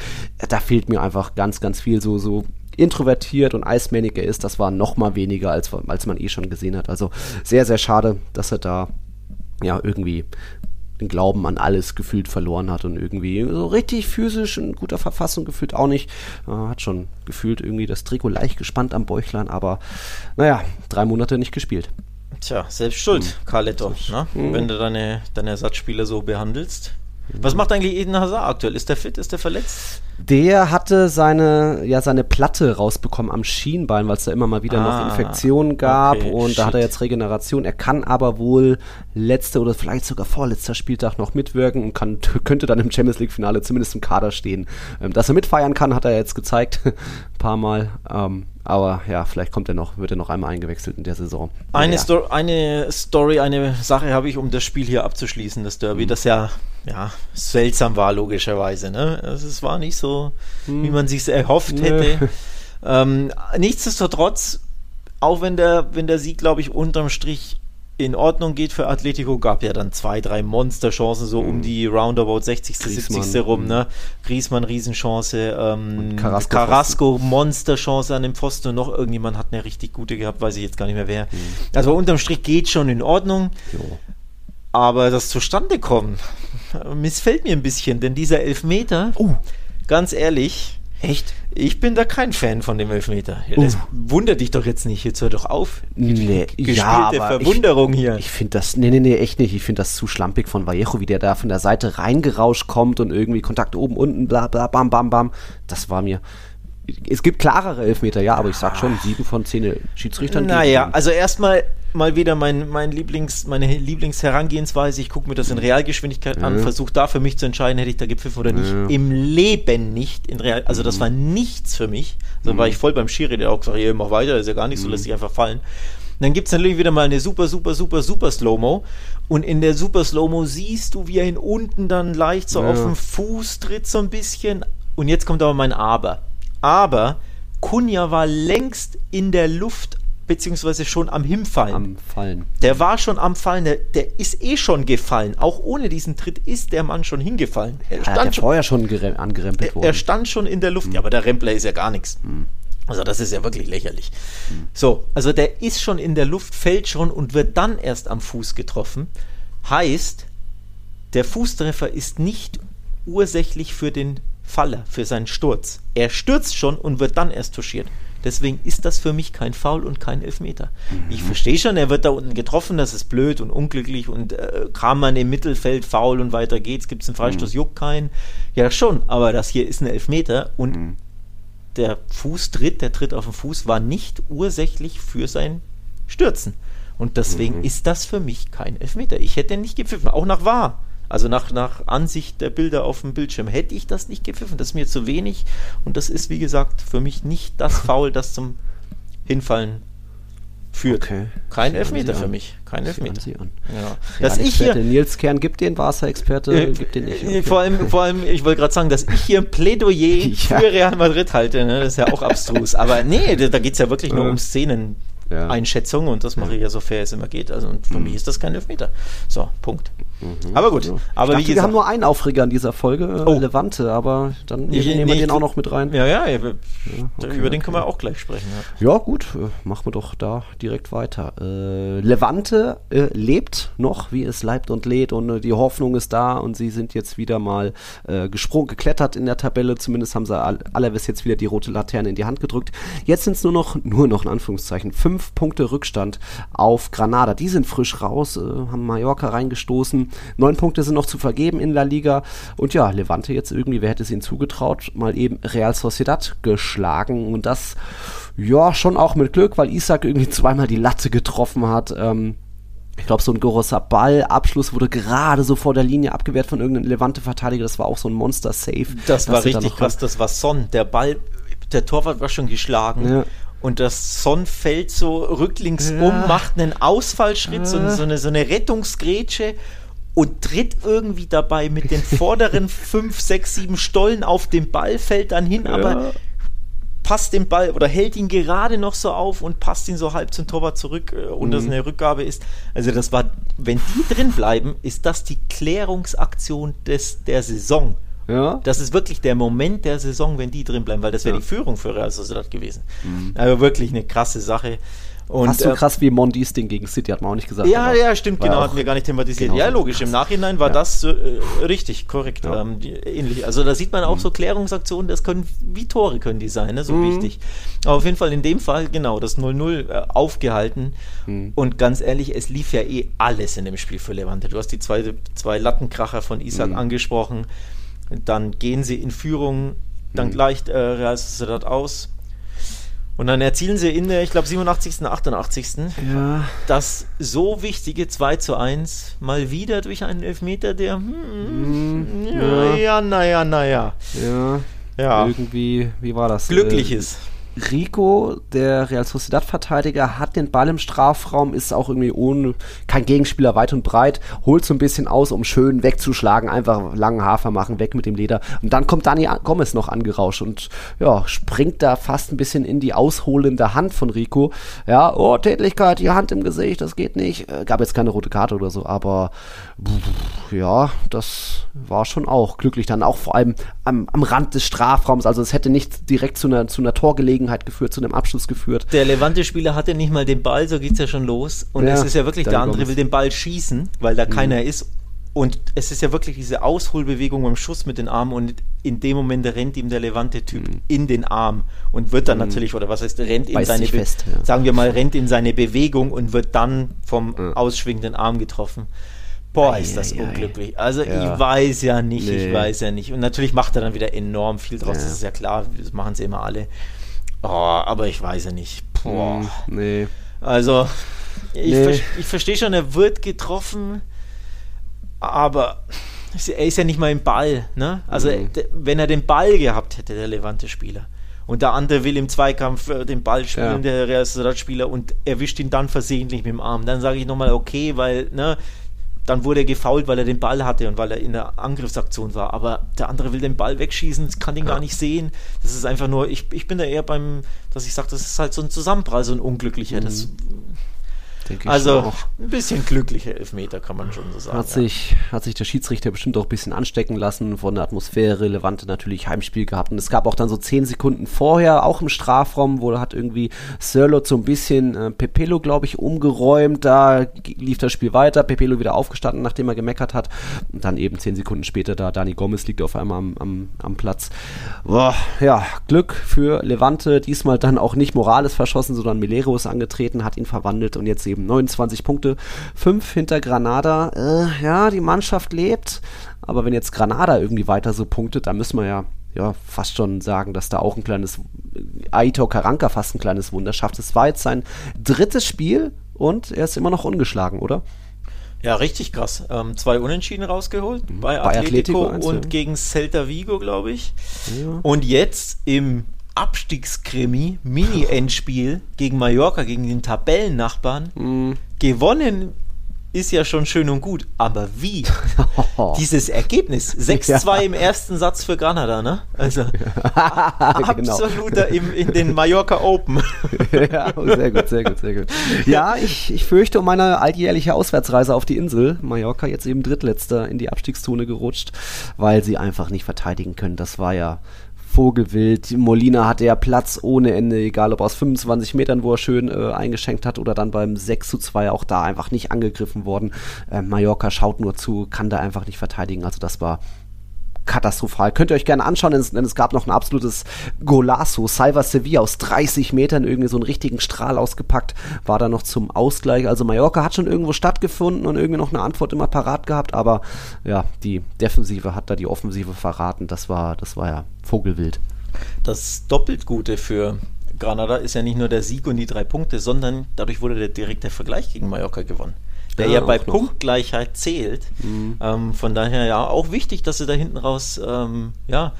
S2: Da fehlt mir einfach ganz, ganz viel so, so introvertiert und eismännig er ist, das war noch mal weniger, als, als man eh schon gesehen hat. Also sehr, sehr schade, dass er da ja irgendwie den Glauben an alles gefühlt verloren hat und irgendwie so richtig physisch in guter Verfassung gefühlt auch nicht. Äh, hat schon gefühlt irgendwie das Trikot leicht gespannt am Bäuchlein, aber naja, drei Monate nicht gespielt.
S3: Tja, selbst schuld,
S2: Hm.
S3: Carletto, ne? wenn du deine, deine Ersatzspieler so behandelst. Was
S2: Hm.
S3: macht eigentlich Eden Hazard aktuell? Ist der fit? Ist der verletzt?
S2: Der hatte seine, ja, seine Platte rausbekommen am Schienbein, weil es da immer mal wieder
S3: Ah,
S2: noch Infektionen gab
S3: okay,
S2: und da hat er
S3: shit.
S2: jetzt Regeneration. Er kann aber wohl letzte oder vielleicht sogar vorletzter Spieltag noch mitwirken und kann, könnte dann im Champions League Finale zumindest im Kader stehen. Ähm, dass er mitfeiern kann, hat er jetzt gezeigt, ein [LAUGHS] paar Mal. Ähm, aber ja, vielleicht kommt er noch, wird er noch einmal eingewechselt in der Saison.
S3: Eine,
S2: ja.
S3: Sto eine Story, eine Sache habe ich, um das Spiel hier abzuschließen, das Derby,
S2: Mhm.
S3: das ja, ja seltsam war, logischerweise. Ne? Also es war nicht so, wie man sich erhofft
S2: Mhm. Nö.
S3: hätte. [LAUGHS] Ähm, nichtsdestotrotz, auch wenn der, wenn der Sieg, glaube ich, unterm Strich in Ordnung geht für Atletico, gab ja dann zwei, drei Monsterchancen, so um die roundabout 60.,
S2: Griezmann,
S3: 70. rum,
S2: mhm.
S3: ne? Griezmann, Riesenchance, ähm,
S2: Carrasco
S3: Carrasco, Monsterchance an dem Pfosten und noch irgendjemand hat eine richtig gute gehabt, weiß ich jetzt gar nicht mehr wer. Also unterm Strich geht schon in Ordnung,
S2: Jo.
S3: aber das Zustandekommen [LAUGHS] missfällt mir ein bisschen, denn dieser Elfmeter,
S2: Oh.
S3: ganz ehrlich,
S2: Echt?
S3: Ich bin da kein Fan von dem Elfmeter. Ja, das wundert dich doch jetzt nicht. Jetzt hör doch auf.
S2: Nee,
S3: Gespielte
S2: ja, aber
S3: Verwunderung
S2: ich,
S3: hier.
S2: Ich finde das, nee, nee, nee, echt nicht. Ich finde das zu schlampig von Vallejo, wie der da von der Seite reingerauscht kommt und irgendwie Kontakt oben, unten, bla, bla, bam, bam, bam. Das war mir. Es gibt klarere Elfmeter, ja, aber ich sag schon, sieben von zehn Schiedsrichtern.
S3: Naja, also erstmal mal wieder mein, mein Lieblings, meine Lieblingsherangehensweise. Ich gucke mir das in Realgeschwindigkeit an, versuche da für mich zu entscheiden, hätte ich da gepfiffen oder nicht. Im Leben nicht in Real. Also das war nichts für mich. Also war ich voll beim Schiri, der auch gesagt, hier, mach weiter, ist ja gar nicht so, lässt sich einfach fallen. Dann gibt es natürlich wieder mal eine super, super, super, super Slow-Mo. Und in der super Slow-Mo siehst du, wie er ihn unten dann leicht so
S2: Ja.
S3: auf den Fuß tritt, so ein bisschen. Und jetzt kommt aber mein Aber. Aber Kunja war längst in der Luft, beziehungsweise schon am Hinfallen.
S2: am Fallen.
S3: Der war schon am Fallen, der, der ist eh schon gefallen. Auch ohne diesen Tritt ist der Mann schon hingefallen. Er
S2: Er hat ja
S3: stand, schon,
S2: vorher schon gerem- angerempelt
S3: er,
S2: worden.
S3: er stand schon in der Luft. Ja, aber der Rempler ist ja gar nichts. Also das ist ja wirklich lächerlich. So, also der ist schon in der Luft, fällt schon und wird dann erst am Fuß getroffen. Heißt, der Fußtreffer ist nicht ursächlich für den Faller, für seinen Sturz. Er stürzt schon und wird dann erst touchiert. Deswegen ist das für mich kein Foul und kein Elfmeter. Ich verstehe schon, er wird da unten getroffen, das ist blöd und unglücklich und äh, Kramann im Mittelfeld faul und weiter geht's, gibt es einen Freistoß, juckt keinen. Ja schon, aber das hier ist ein Elfmeter und der Fußtritt, der Tritt auf den Fuß war nicht ursächlich für sein Stürzen. Und deswegen ist das für mich kein Elfmeter. Ich hätte nicht gepfiffen, auch nach wahr. Also nach, nach Ansicht der Bilder auf dem Bildschirm hätte ich das nicht gepfiffen. Das ist mir zu wenig. Und das ist, wie gesagt, für mich nicht das [LAUGHS] Foul, das zum Hinfallen führt.
S2: Okay.
S3: Kein
S2: Sie
S3: Elfmeter für mich. Kein
S2: Sie
S3: Elfmeter.
S2: sie an.
S3: Ja. Dass
S2: Ja,
S3: ich hier,
S2: Nils Kern gibt den, Barca-Experte
S3: äh,
S2: gibt den nicht.
S3: äh, Vor allem, vor allem, ich wollte gerade sagen, dass ich hier ein Plädoyer [LAUGHS]
S2: Ja.
S3: für Real Madrid halte, ne? das ist ja auch abstrus. Aber nee, da, da geht es ja wirklich nur
S2: Äh.
S3: um Szenen.
S2: Ja.
S3: Einschätzung und das mache ich ja so fair es immer geht. Also und für mich ist das kein Elfmeter. So, Punkt. Aber gut. Aber
S2: Mhm. ich dachte, wir
S3: gesagt,
S2: haben nur einen Aufreger in dieser Folge, äh,
S3: Oh.
S2: Levante, aber dann
S3: Ich-
S2: nehmen
S3: nee,
S2: wir
S3: ich
S2: den auch noch mit rein.
S3: ja, ja, ja,
S2: okay,
S3: über den
S2: okay.
S3: können wir auch gleich sprechen. Ja.
S2: Ja, gut, äh, machen wir doch da direkt weiter. Äh, Levante äh, lebt noch, wie es leibt und lädt und äh, die Hoffnung ist da und sie sind jetzt wieder mal gesprungen, geklettert in der Tabelle. Zumindest haben sie Alaves jetzt wieder die rote Laterne in die Hand gedrückt. Jetzt sind es nur noch, nur noch in Anführungszeichen, fünf Punkte Rückstand auf Granada. Die sind frisch raus, äh, haben Mallorca reingestoßen. Neun Punkte sind noch zu vergeben in La Liga. Und ja, Levante jetzt irgendwie, wer hätte es ihnen zugetraut, mal eben Real Sociedad geschlagen. Und das, ja, schon auch mit Glück, weil Isaac irgendwie [LAUGHS] zweimal die Latte getroffen hat. Ähm, ich glaube, so ein Gorosa Ball-Abschluss wurde gerade so vor der Linie abgewehrt von irgendeinem Levante-Verteidiger. Das war auch so ein Monster-Safe.
S3: Das war richtig krass, das war Son. Der Ball, der Torwart war schon geschlagen.
S2: Ja.
S3: Und das Son fällt so rücklings
S2: Ja.
S3: um, macht einen Ausfallschritt, so,
S2: Ja.
S3: so, eine, so eine Rettungsgrätsche und tritt irgendwie dabei mit den [LAUGHS] vorderen fünf, sechs, sieben Stollen auf den Ball, fällt dann hin, aber passt den Ball oder hält ihn gerade noch so auf und passt ihn so halb zum Torwart zurück äh, und
S2: Mhm.
S3: das eine Rückgabe ist. Also das war, wenn die drin bleiben, ist das die Klärungsaktion des, der Saison.
S2: Ja.
S3: Das ist wirklich der Moment der Saison, wenn die drin bleiben, weil das wäre
S2: Ja. Mhm.
S3: die Führung für Real Sociedad gewesen. Also wirklich eine krasse Sache. Und,
S2: Fast so
S3: äh,
S2: krass wie Mondis Ding gegen City, hat man auch nicht gesagt.
S3: ja, ja, stimmt, genau, hatten wir gar nicht thematisiert.
S2: genauso
S3: Ja, logisch, im
S2: krass.
S3: Nachhinein war
S2: Ja.
S3: das äh, richtig, korrekt,
S2: Ja.
S3: ähm, ähnlich. Also da sieht man auch so Klärungsaktionen, das können, wie Tore können die sein, ne? so
S2: Mhm.
S3: wichtig. Aber auf jeden Fall in dem Fall, genau, das 0-0 äh, aufgehalten.
S2: Mhm.
S3: Und ganz ehrlich, es lief ja eh alles in dem Spiel für Levante. Du hast die zwei, zwei Lattenkracher von Isaac
S2: Mhm.
S3: angesprochen. Dann gehen sie in Führung, dann
S2: Mhm.
S3: gleicht äh, Real Sociedad aus. Und dann erzielen sie in der, ich glaube, 87., 88
S2: Ja,
S3: das so wichtige 2 zu 1 mal wieder durch einen Elfmeter, der hm,
S2: ja.
S3: ja, ja, naja, naja.
S2: ja.
S3: Ja,
S2: Irgendwie, wie war das?
S3: glücklich
S2: Äh,
S3: ist.
S2: Rico, der Real Sociedad-Verteidiger, hat den Ball im Strafraum, ist auch irgendwie ohne, kein Gegenspieler weit und breit, holt so ein bisschen aus, um schön wegzuschlagen, einfach langen Hafer machen, weg mit dem Leder. Und dann kommt Dani Gomez noch angerauscht und ja, springt da fast ein bisschen in die ausholende Hand von Rico. Ja, oh, Tätlichkeit, die Hand im Gesicht, das geht nicht. Äh, gab jetzt keine rote Karte oder so, aber pff, ja, das war schon auch glücklich. Dann auch vor allem am, am Rand des Strafraums, also es hätte nicht direkt zu einer, zu einer Torgelegenheit geführt, zu einem Abschluss geführt.
S3: Der Levante-Spieler hatte nicht mal den Ball, so geht's ja schon los. Und
S2: Ja,
S3: es ist ja wirklich der andere will den Ball schießen, weil da keiner ist. Und es ist ja wirklich diese Ausholbewegung beim Schuss mit den Armen und in dem Moment rennt ihm der Levante-Typ
S2: Mhm.
S3: in den Arm und wird dann natürlich, oder was heißt, rennt in
S2: Beißt
S3: seine,
S2: sich
S3: Be-
S2: fest, ja.
S3: sagen wir mal, rennt in seine Bewegung und wird dann vom
S2: Ja.
S3: ausschwingenden Arm getroffen. Boah,
S2: Ei,
S3: ist das
S2: ei, ei.
S3: unglücklich. Also
S2: Ja.
S3: ich weiß ja nicht, ich
S2: Nee.
S3: weiß ja nicht. Und natürlich macht er dann wieder enorm viel draus,
S2: Ja.
S3: das ist ja klar, das machen sie immer alle. Oh, aber ich weiß ja nicht. Boah.
S2: Hm, nee.
S3: Also, ich,
S2: Nee.
S3: ver ich verstehe schon, er wird getroffen, aber er ist ja nicht mal im Ball. Ne? Also,
S2: Mhm.
S3: wenn er den Ball gehabt hätte, der Levante-Spieler, und der andere will im Zweikampf äh, den Ball spielen,
S2: Ja.
S3: der Real Sociedad-Spieler, und erwischt ihn dann versehentlich mit dem Arm, dann sage ich nochmal, okay, weil, ne, dann wurde er gefault, weil er den Ball hatte und weil er in der Angriffsaktion war. Aber der andere will den Ball wegschießen, kann ihn gar nicht sehen. Das ist einfach nur, ich, ich bin da eher beim, dass ich sage, das ist halt so ein Zusammenprall, so ein unglücklicher. Das,
S2: Denke
S3: also ein bisschen glücklicher Elfmeter, kann man schon so sagen.
S2: Hat sich, hat sich der Schiedsrichter bestimmt auch ein bisschen anstecken lassen von der Atmosphäre, Levante natürlich Heimspiel gehabt. Und es gab auch dann so zehn Sekunden vorher, auch im Strafraum, wo hat irgendwie Sirlot so ein bisschen äh, Pepelo, glaube ich, umgeräumt. Da lief das Spiel weiter. Pepelo wieder aufgestanden, nachdem er gemeckert hat. Und dann eben zehn Sekunden später da, Dani Gomez liegt auf einmal am, am, am Platz. Boah, ja, Glück für Levante. Diesmal dann auch nicht Morales verschossen, sondern Melero ist angetreten, hat ihn verwandelt und jetzt eben 29 Punkte, 5 hinter Granada. Äh, ja, die Mannschaft lebt, aber wenn jetzt Granada irgendwie weiter so punktet, dann müssen wir ja ja, fast schon sagen, dass da auch ein kleines Aitor Karanka fast ein kleines Wunder schafft. Es war jetzt sein drittes Spiel und er ist immer noch ungeschlagen, oder?
S3: Ja, richtig krass. Ähm, zwei Unentschieden rausgeholt bei
S2: Bei
S3: Atletico,
S2: Atletico eins,
S3: und
S2: ja.
S3: gegen Celta Vigo, glaube ich.
S2: Ja.
S3: Und jetzt im Abstiegskrimi, Mini-Endspiel gegen Mallorca, gegen den Tabellennachbarn.
S2: Mm.
S3: Gewonnen ist ja schon schön und gut, aber wie? [LAUGHS] Dieses Ergebnis, 6-2
S2: Ja.
S3: im ersten Satz für Granada, ne? Also [LAUGHS]
S2: Genau.
S3: absoluter im, in den Mallorca Open. [LAUGHS]
S2: ja, sehr gut, sehr gut, sehr gut. Ja, ich, ich fürchte um meine alljährliche Auswärtsreise auf die Insel. Mallorca jetzt eben drittletzter in die Abstiegszone gerutscht, weil sie einfach nicht verteidigen können. Das war ja Vogelwild. Molina hatte ja Platz ohne Ende, egal ob aus 25 Metern, wo er schön äh, eingeschenkt hat, oder dann beim 6 zu 2 auch da einfach nicht angegriffen worden. Äh, Mallorca schaut nur zu, kann da einfach nicht verteidigen. Also das war katastrophal. Könnt ihr euch gerne anschauen, denn es, gab noch ein absolutes Golasso. Salva Sevilla aus 30 Metern irgendwie so einen richtigen Strahl ausgepackt, war da noch zum Ausgleich. Also Mallorca hat schon irgendwo stattgefunden und irgendwie noch eine Antwort immer parat gehabt, aber ja, die Defensive hat da die Offensive verraten. Das war, das war ja Vogelwild.
S3: Das doppelt Gute für Granada ist ja nicht nur der Sieg und die drei Punkte, sondern dadurch wurde der direkte Vergleich gegen Mallorca gewonnen. Der
S2: Ja,
S3: ja, bei. Punktgleichheit zählt. Ähm, von daher ja auch wichtig, dass sie da hinten raus ähm, ja,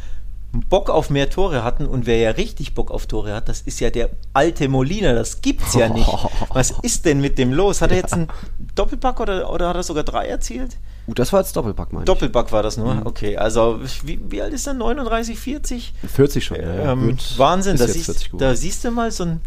S3: Bock auf mehr Tore hatten. Und wer ja richtig Bock auf Tore hat, das ist ja der alte Molina. Das gibt's ja nicht. [LAUGHS] Was ist denn mit dem los? Hat er jetzt einen Doppelpack oder, oder hat er sogar drei erzielt?
S2: Uh, das war jetzt Doppelpack, meine
S3: Doppelpack war das nur. Okay, also wie, wie alt ist er? 39, 40?
S2: ich. 40 schon, ja.
S3: Ähm, Wahnsinn,
S2: ist
S3: da siehst,
S2: 40 geworden.
S3: da siehst du mal so einen,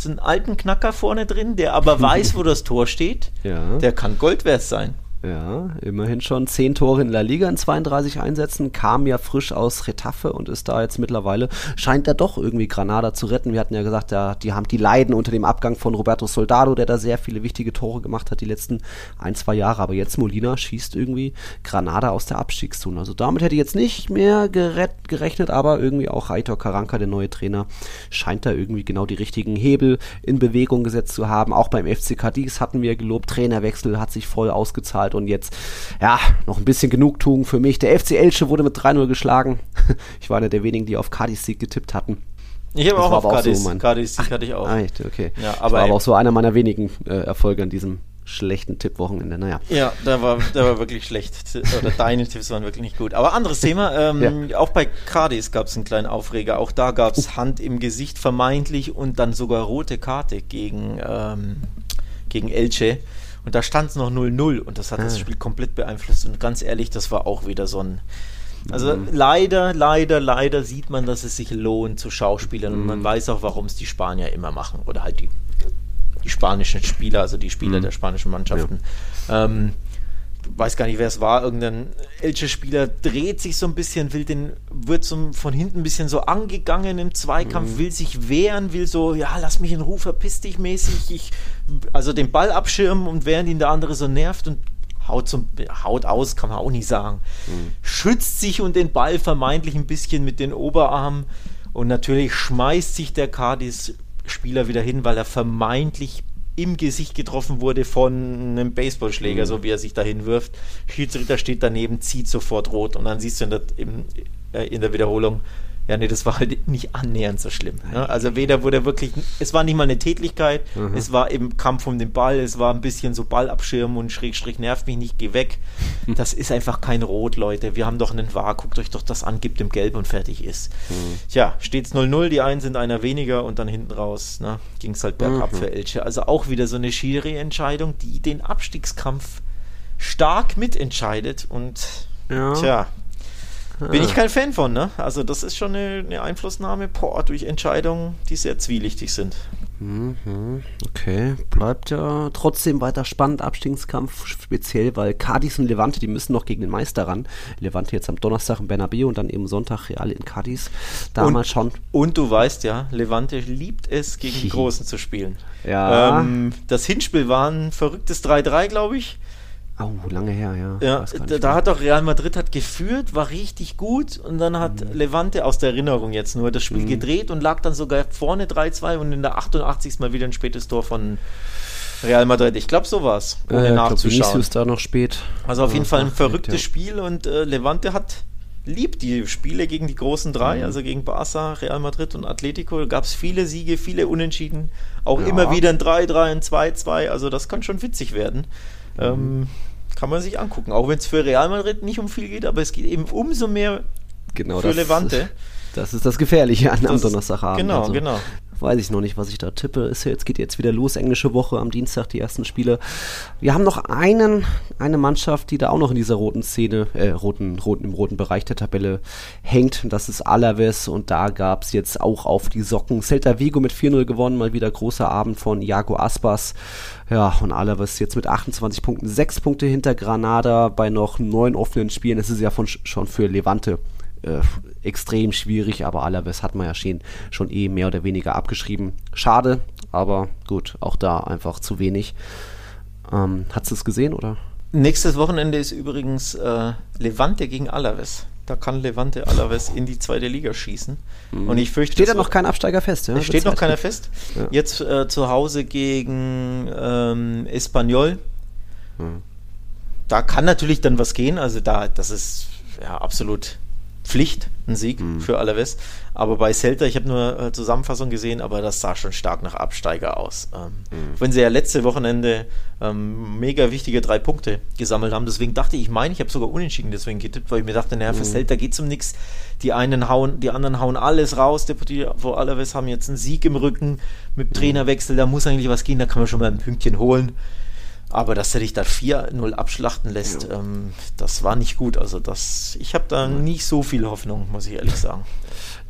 S3: so einen alten Knacker vorne drin, der aber weiß, [LAUGHS] wo das Tor steht.
S2: Ja.
S3: Der kann Gold wert sein.
S2: Ja, immerhin schon 10 Tore in La Liga in 32 Einsätzen, kam ja frisch aus Retafe und ist da jetzt mittlerweile, scheint er doch irgendwie Granada zu retten. Wir hatten ja gesagt, ja, die haben die leiden unter dem Abgang von Roberto Soldado, der da sehr viele wichtige Tore gemacht hat die letzten ein, zwei Jahre. Aber jetzt Molina schießt irgendwie Granada aus der Abstiegszone. Also damit hätte ich jetzt nicht mehr gerechnet, aber irgendwie auch Aitor Karanka, der neue Trainer, scheint da irgendwie genau die richtigen Hebel in Bewegung gesetzt zu haben. Auch beim FC Cadiz hatten wir gelobt, Trainerwechsel hat sich voll ausgezahlt und jetzt, ja, noch ein bisschen Genugtuung für mich. Der FC Elche wurde mit 3-0 geschlagen. [LAUGHS] Ich war einer der wenigen, die auf Cadiz-Sieg getippt hatten.
S3: Ich habe
S2: Das
S3: auch auf Cadiz.
S2: so
S3: Cadiz Sieg hatte ich auch.
S2: Ah, echt, okay.
S3: Ja,
S2: das
S3: aber
S2: war aber auch so einer meiner wenigen äh, Erfolge an diesem schlechten Tippwochenende. Naja.
S3: Ja, der war, der war wirklich schlecht. Oder deine Tipps waren wirklich nicht gut. Aber anderes Thema. [LAUGHS] Ähm, Auch bei Cadiz gab es einen kleinen Aufreger. Auch da gab es Hand im Gesicht vermeintlich und dann sogar rote Karte gegen, ähm, gegen Elche. Und da stand es noch 0-0 und das hat das
S2: Ah.
S3: Spiel komplett beeinflusst. Und ganz ehrlich, das war auch wieder so ein. Also
S2: Mhm.
S3: leider, leider, leider sieht man, dass es sich lohnt zu Schauspielern und
S2: Mhm.
S3: man weiß auch, warum es die Spanier immer machen. Oder halt die, die spanischen Spieler, also die Spieler
S2: Mhm.
S3: der spanischen Mannschaften. Ähm, weiß gar nicht, wer es war, irgendein Elche-Spieler dreht sich so ein bisschen, will den, wird so von hinten ein bisschen so angegangen im Zweikampf,
S2: Mhm.
S3: will sich wehren, will so, ja, lass mich in Ruhe, verpiss dich mäßig, ich, also den Ball abschirmen und während ihn der andere so nervt und haut, zum, haut aus, kann man auch nicht sagen. Mhm. Schützt sich und den Ball vermeintlich ein bisschen mit den Oberarmen und natürlich schmeißt sich der Cardis-Spieler wieder hin, weil er vermeintlich im Gesicht getroffen wurde von einem Baseballschläger, mhm. so wie er sich dahin wirft. Schiedsrichter steht daneben, zieht sofort rot und dann siehst du in der, im, äh, in der Wiederholung, ja, nee, das war halt nicht annähernd so schlimm. Ne? Also weder wurde wirklich, es war nicht mal eine Tätlichkeit, mhm. es war im Kampf um den Ball, es war ein bisschen so Ballabschirm und Schrägstrich nervt mich nicht, geh weg. [LAUGHS] Das ist einfach kein Rot, Leute. Wir haben doch einen War, guckt euch doch das an, gibt dem Gelb und fertig ist. Mhm. Tja, steht's 0-0, die einen sind einer weniger und dann hinten raus ne, ging es halt bergab mhm. für Elche. Also auch wieder so eine Schiri-Entscheidung, die den Abstiegskampf stark mitentscheidet und ja. tja, bin ich kein Fan von, ne? Also das ist schon eine, eine Einflussnahme boah, durch Entscheidungen, die sehr zwielichtig sind.
S2: Mhm, okay, bleibt ja trotzdem weiter spannend, Abstiegskampf, speziell, weil Cadiz und Levante, die müssen noch gegen den Meister ran. Levante jetzt am Donnerstag in Bernabeu und dann eben Sonntag Real in Cadiz. Da und, mal schauen.
S3: Und du weißt ja, Levante liebt es, gegen die [LAUGHS] Großen zu spielen.
S2: Ja.
S3: Ähm, das Hinspiel war ein verrücktes 3-3, glaube ich.
S2: Oh, lange her, ja.
S3: Ja, da, da, hat doch Real Madrid hat geführt, war richtig gut und dann hat mhm. Levante aus der Erinnerung jetzt nur das Spiel mhm. gedreht und lag dann sogar vorne 3-2 und in der 88. mal wieder ein spätes Tor von Real Madrid. Ich glaube, so war es,
S2: ohne äh, nachzuschauen. Glaub, da noch spät.
S3: Also auf jeden Fall ein verrücktes ja. Spiel und äh, Levante hat liebt die Spiele gegen die großen drei, mhm. also gegen Barca, Real Madrid und Atletico. Gab es viele Siege, viele Unentschieden, auch ja. immer wieder ein 3-3, ein 2-2. Also das kann schon witzig werden. Mhm. Ähm, kann man sich angucken. Auch wenn es für Real Madrid nicht um viel geht, aber es geht eben umso mehr
S2: genau,
S3: für
S2: das,
S3: Levante.
S2: Das ist das Gefährliche an am Donnerstagabend.
S3: Genau, also. genau
S2: weiß ich noch nicht, was ich da tippe. Ist ja, jetzt geht jetzt wieder los, englische Woche, am Dienstag die ersten Spiele. Wir haben noch einen, eine Mannschaft, die da auch noch in dieser roten Szene, äh, roten, roten, im roten Bereich der Tabelle hängt. Das ist Alaves und da gab es jetzt auch auf die Socken Celta Vigo mit 4-0 gewonnen, mal wieder großer Abend von Iago Aspas. Ja, und Alaves jetzt mit 28 Punkten, 6 Punkte hinter Granada bei noch neun offenen Spielen. Das ist ja von, schon für Levante äh, extrem schwierig, aber Alaves hat man ja schon, schon eh mehr oder weniger abgeschrieben. Schade, aber gut, auch da einfach zu wenig. Ähm, hast du es gesehen, oder?
S3: Nächstes Wochenende ist übrigens äh, Levante gegen Alaves. Da kann Levante Alaves in die zweite Liga schießen.
S2: Mhm. Und ich fürchte. Steht da noch kein Absteiger fest,
S3: ja? Es steht noch keiner fest. Ja. Jetzt äh, zu Hause gegen ähm, Espanyol. Mhm. Da kann natürlich dann was gehen. Also da, das ist ja absolut Pflicht, ein Sieg mhm. für Alaves. Aber bei Celta, ich habe nur äh, Zusammenfassung gesehen, aber das sah schon stark nach Absteiger aus. Ähm, mhm. Wenn sie ja letzte Wochenende ähm, mega wichtige drei Punkte gesammelt haben, deswegen dachte ich, meine, ich habe sogar unentschieden deswegen getippt, weil ich mir dachte, naja, für mhm. Celta geht es um nichts. Die einen hauen, die anderen hauen alles raus. Deportivo Alaves haben jetzt einen Sieg im Rücken mit mhm. Trainerwechsel, da muss eigentlich was gehen, da kann man schon mal ein Pünktchen holen. Aber dass er dich da 4-0 abschlachten lässt, ja. ähm, das war nicht gut. Also das, ich habe da nicht so viel Hoffnung, muss ich ehrlich sagen.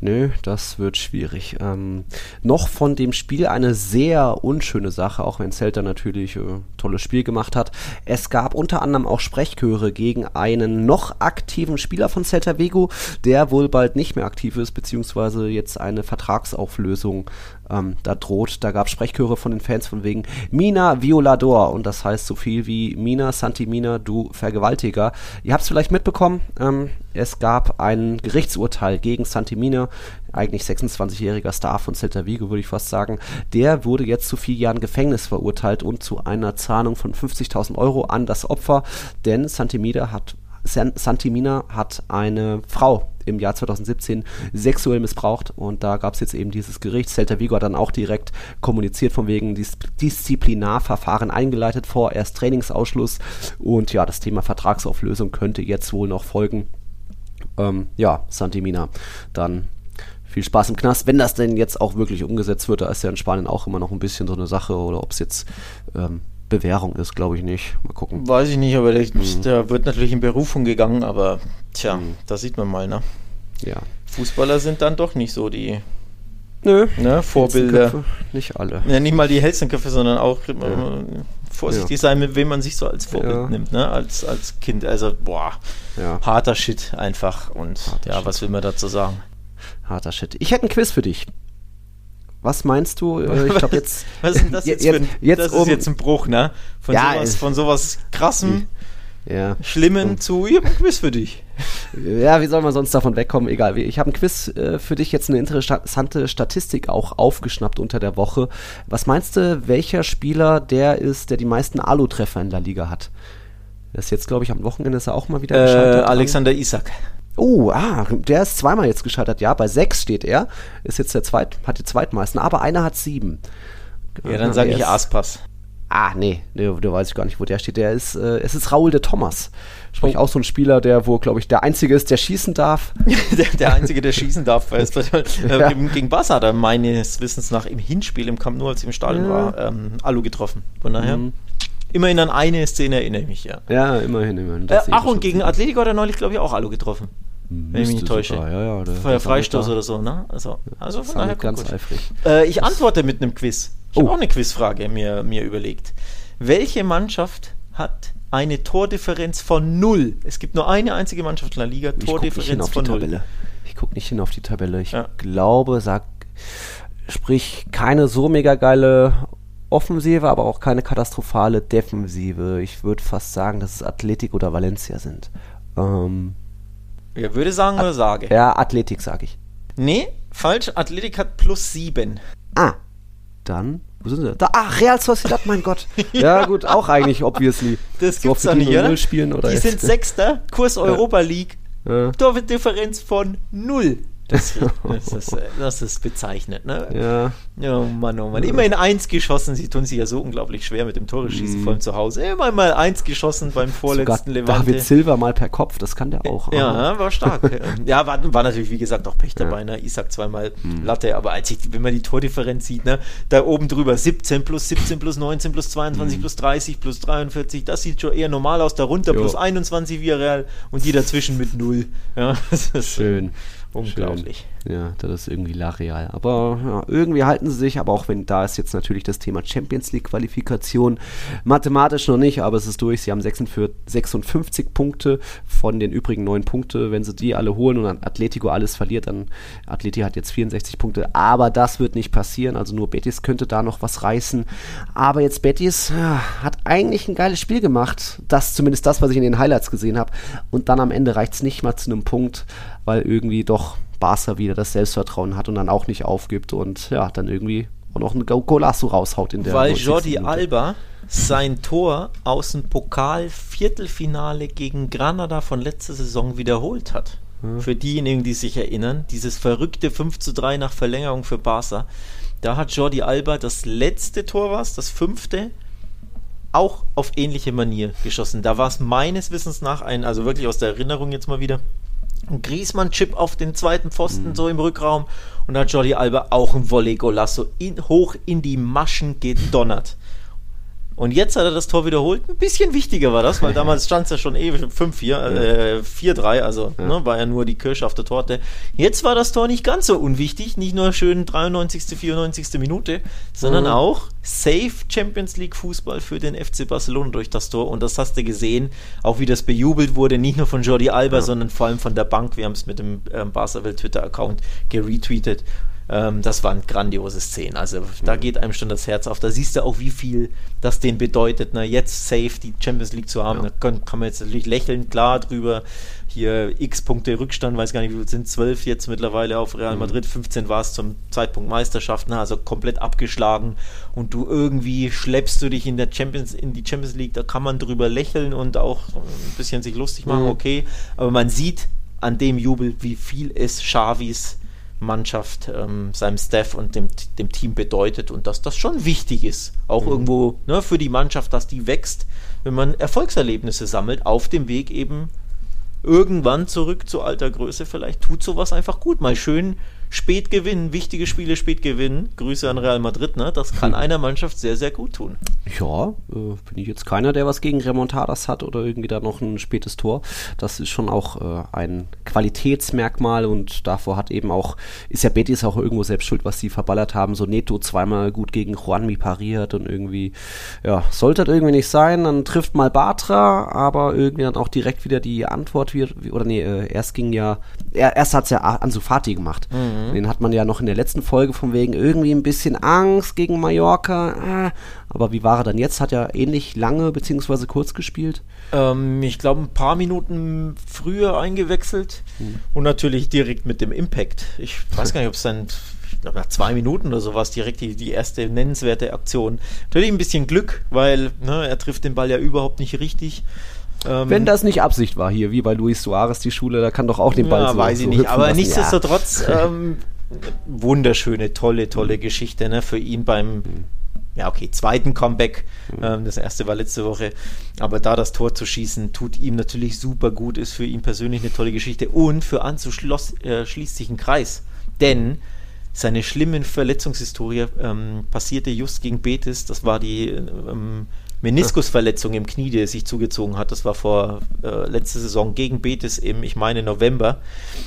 S2: Nö, das wird schwierig. Ähm, noch von dem Spiel eine sehr unschöne Sache, auch wenn Celta natürlich äh, tolles Spiel gemacht hat. Es gab unter anderem auch Sprechchöre gegen einen noch aktiven Spieler von Celta Vigo, der wohl bald nicht mehr aktiv ist, beziehungsweise jetzt eine Vertragsauflösung ähm, da droht. Da gab es Sprechchöre von den Fans von wegen Mina Violador und das heißt so viel wie Mina Santimina, du Vergewaltiger. Ihr habt es vielleicht mitbekommen, ähm, es gab ein Gerichtsurteil gegen Santimina, eigentlich 26-jähriger Star von Celta Vigo, würde ich fast sagen. Der wurde jetzt zu vier Jahren Gefängnis verurteilt und zu einer Zahlung von 50.000 Euro an das Opfer, denn Santimina hat Santimina hat eine Frau im Jahr 2017 sexuell missbraucht und da gab es jetzt eben dieses Gericht. Celta Vigo hat dann auch direkt kommuniziert von wegen Dis Disziplinarverfahren eingeleitet, vorerst Trainingsausschluss und ja, das Thema Vertragsauflösung könnte jetzt wohl noch folgen. Ähm, ja, Santimina dann viel Spaß im Knast. Wenn das denn jetzt auch wirklich umgesetzt wird, da ist ja in Spanien auch immer noch ein bisschen so eine Sache oder ob es jetzt ähm, Bewährung ist, glaube ich nicht. Mal gucken.
S3: Weiß ich nicht, aber der, mhm. der wird natürlich in Berufung gegangen, aber tja, mhm. da sieht man mal, ne?
S2: Ja.
S3: Fußballer sind dann doch nicht so die
S2: Nö,
S3: ne, Vorbilder.
S2: Nicht alle.
S3: Ja, nicht mal die hellsten Köpfe, sondern auch ja. vorsichtig ja. sein, mit wem man sich so als Vorbild ja. nimmt, ne? Als, als Kind. Also, boah, harter Shit einfach. Und harter ja, Shit. was will man dazu sagen?
S2: Harter Shit. Ich hätte ein Quiz für dich. Was meinst du? [LAUGHS]
S3: Äh, ich glaube jetzt. Was ist denn das jetzt, [LAUGHS] jetzt, ein, jetzt Das um, ist jetzt ein Bruch, ne? Von,
S2: ja,
S3: sowas, von sowas krassem
S2: Ja.
S3: Schlimmen zu, ich habe ein Quiz für dich. [LAUGHS]
S2: Ja, wie soll man sonst davon wegkommen? Egal. Ich habe ein Quiz äh, für dich jetzt eine interessante Statistik auch aufgeschnappt unter der Woche. Was meinst du, welcher Spieler der ist, der die meisten Alu-Treffer in der Liga hat? Das ist jetzt, glaube ich, am Wochenende ist er auch mal wieder
S3: Äh. Alexander Isak.
S2: Oh, ah, der ist zweimal jetzt gescheitert. Ja, bei sechs steht er. Ist jetzt der zweit, hat die zweitmeisten, aber einer hat sieben.
S3: Ja, dann sage ich Aspas.
S2: Ah, nee, nee, da weiß ich gar nicht, wo der steht. Der ist, äh, es ist Raul de Thomas. Sprich auch so ein Spieler, der, wo, glaube ich, der Einzige ist, der schießen darf. [LAUGHS]
S3: der, der Einzige, der schießen darf. Weil es, [LAUGHS] äh,
S2: Ja.
S3: gegen, gegen Barca hat er meines Wissens nach im Hinspiel im Camp Nou, als ich im Stadion
S2: Ja.
S3: war, ähm, Alu getroffen. Von daher,
S2: Mhm.
S3: immerhin an eine Szene erinnere ich mich, ja.
S2: Ja, immerhin, immerhin.
S3: Äh, ach, und gegen Atletico hat er neulich, glaube ich, auch Alu getroffen. Wenn ich mich nicht täusche.
S2: sogar, Ja, ja, der-
S3: Fre
S2: der
S3: Freistoß oder so, ne? Also, also von daher
S2: ganz
S3: gut.
S2: eifrig.
S3: Äh, ich antworte mit einem Quiz. Ich
S2: Oh.
S3: habe auch eine Quizfrage mir, mir überlegt. Welche Mannschaft hat eine Tordifferenz von null? Es gibt nur eine einzige Mannschaft in der Liga, Tordifferenz von null.
S2: Tabelle. Ich gucke nicht hin auf die Tabelle. Ich
S3: Ja.
S2: glaube, sag, sprich, keine so mega geile Offensive, aber auch keine katastrophale Defensive. Ich würde fast sagen, dass es Athletik oder Valencia sind. Ähm,
S3: Ja, würde sagen oder sage?
S2: ja, Athletik sage ich.
S3: Nee, falsch. Athletik hat plus sieben.
S2: Ah, dann, wo sind sie? Da, ach, Real Sociedad, mein Gott. [LAUGHS] ja, gut, auch eigentlich, obviously.
S3: Das
S2: So
S3: gibt's doch nicht,
S2: 0-0
S3: oder?
S2: spielen oder
S3: Die
S2: jetzt?
S3: sind Sechster, Kurs Europa League,
S2: Ja.
S3: Tordifferenz von null. Das, [LAUGHS] das, ist, äh, das ist bezeichnet, ne?
S2: Ja,
S3: Oh Mann, oh Mann. Immerhin eins geschossen. Sie tun sich ja so unglaublich schwer mit dem Tore schießen, vor allem zu Hause. Immer mal eins geschossen beim
S2: Mhm. sogar
S3: vorletzten Levante.
S2: David Silva mal per Kopf, das kann der auch.
S3: Ja, war stark. [LAUGHS] ja, war, war natürlich, wie gesagt, auch Pech dabei. Ne? Isaac zweimal
S2: Mhm.
S3: Latte, aber als ich, wenn man die Tordifferenz sieht, ne, da oben drüber 17 plus 17 plus 19 plus 22
S2: Mhm.
S3: plus 30 plus 43, das sieht schon eher normal aus. Darunter
S2: Jo.
S3: plus 21 Villarreal und die dazwischen mit 0. Ja, [LAUGHS] das ist
S2: Schön.
S3: Unglaublich.
S2: Ja, das ist irgendwie La Real. Aber ja, irgendwie halten sie sich, aber auch wenn da ist jetzt natürlich das Thema Champions League Qualifikation. Mathematisch noch nicht, aber es ist durch. Sie haben 46, 56 Punkte von den übrigen neun Punkte. Wenn sie die alle holen und dann Atletico alles verliert, dann Atleti hat jetzt 64 Punkte. Aber das wird nicht passieren. Also nur Betis könnte da noch was reißen. Aber jetzt Betis ja, hat eigentlich ein geiles Spiel gemacht. Das zumindest das, was ich in den Highlights gesehen habe. Und dann am Ende reicht es nicht mal zu einem Punkt, weil irgendwie doch Barca wieder das Selbstvertrauen hat und dann auch nicht aufgibt und ja, dann irgendwie auch noch ein Go- Golasso raushaut in der
S3: Weil
S2: 90.
S3: Jordi
S2: Minute.
S3: Alba sein Tor aus dem Pokal-Viertelfinale gegen Granada von letzter Saison wiederholt hat. Für diejenigen, die sich erinnern, dieses verrückte 5 zu 3 nach Verlängerung für Barca. Da hat Jordi Alba das letzte Tor, was, das fünfte, auch auf ähnliche Manier geschossen. Da war es meines Wissens nach ein, also wirklich aus der Erinnerung jetzt mal wieder, ein Griezmann-Chip auf den zweiten Pfosten, so im Rückraum. Und da hat Jordi Alba auch ein Volley-Golasso in, hoch in die Maschen gedonnert. Und jetzt hat er das Tor wiederholt. Ein bisschen wichtiger war das, weil [LAUGHS] damals stand es ja schon ewig 5-4, äh, 4-3, also ne, war ja nur die Kirsche auf der Torte. Jetzt war das Tor nicht ganz so unwichtig, nicht nur schön 93., 94. Minute, sondern
S2: Mhm.
S3: auch safe Champions League Fußball für den FC Barcelona durch das Tor. Und das hast du gesehen, auch wie das bejubelt wurde, nicht nur von Jordi Alba, sondern vor allem von der Bank. Wir haben es mit dem ähm, Barca-Welt Twitter-Account geretweetet. Ähm, das waren grandiose Szenen. Also da geht einem schon das Herz auf. Da siehst du auch, wie viel das denen bedeutet, ne? jetzt safe die Champions League zu haben.
S2: Ja.
S3: Da kann, kann man jetzt natürlich lächeln, klar drüber. Hier x Punkte Rückstand, weiß gar nicht, wie viel sind, 12 jetzt mittlerweile auf Real Madrid, 15 war es zum Zeitpunkt Meisterschaft, ne? also komplett abgeschlagen. Und du irgendwie schleppst du dich in der Champions, in die Champions League, da kann man drüber lächeln und auch ein bisschen sich lustig machen,
S2: Mhm.
S3: okay. Aber man sieht an dem Jubel, wie viel es Xavis Mannschaft, ähm, seinem Staff und dem, dem Team bedeutet und dass das schon wichtig ist. Auch irgendwo ne, für die Mannschaft, dass die wächst, wenn man Erfolgserlebnisse sammelt, auf dem Weg eben irgendwann zurück zu alter Größe. Vielleicht tut sowas einfach gut. Mal schön spät gewinnen, wichtige Spiele spät gewinnen. Grüße an Real Madrid, ne? Das kann einer Mannschaft sehr, sehr gut tun.
S2: Ja, äh, bin ich jetzt keiner, der was gegen Remontadas hat oder irgendwie da noch ein spätes Tor. Das ist schon auch äh, ein Qualitätsmerkmal und davor hat eben auch, ist ja Betis auch irgendwo selbst schuld, was sie verballert haben. So Neto zweimal gut gegen Juanmi pariert und irgendwie, ja, sollte das irgendwie nicht sein. Dann trifft mal Bartra, aber irgendwie dann auch direkt wieder die Antwort wird, oder nee, äh, erst ging ja, er, erst hat's ja Ansu Fati gemacht. Mhm. Den hat man ja noch in der letzten Folge von wegen irgendwie ein bisschen Angst gegen Mallorca. Äh, aber wie war er dann jetzt? Hat er ähnlich lange bzw. kurz gespielt?
S3: Ähm, ich glaube, ein paar Minuten früher eingewechselt mhm. und natürlich direkt mit dem Impact. Ich weiß gar nicht, ob es dann nach zwei Minuten oder sowas direkt die, die erste nennenswerte Aktion. Natürlich ein bisschen Glück, weil ne, er trifft den Ball ja überhaupt nicht richtig.
S2: Ähm, Wenn das nicht Absicht war hier, wie bei Luis Suarez die Schule, da kann doch auch den Ball
S3: ja, so weiß ich so nicht. Aber lassen. nichtsdestotrotz ja. ähm, wunderschöne, tolle, tolle mhm. Geschichte ne, für ihn beim ja, okay, zweiten Comeback. Mhm. Ähm, das erste war letzte Woche. Aber da das Tor zu schießen, tut ihm natürlich super gut, ist für ihn persönlich eine tolle Geschichte. Und für Anzu äh, schließt sich ein Kreis. Denn seine schlimmen Verletzungshistorie ähm, passierte just gegen Betis. Das war die ähm, Meniskusverletzung im Knie, die er sich zugezogen hat. Das war vor äh, letzte Saison gegen Betis im, ich meine, November.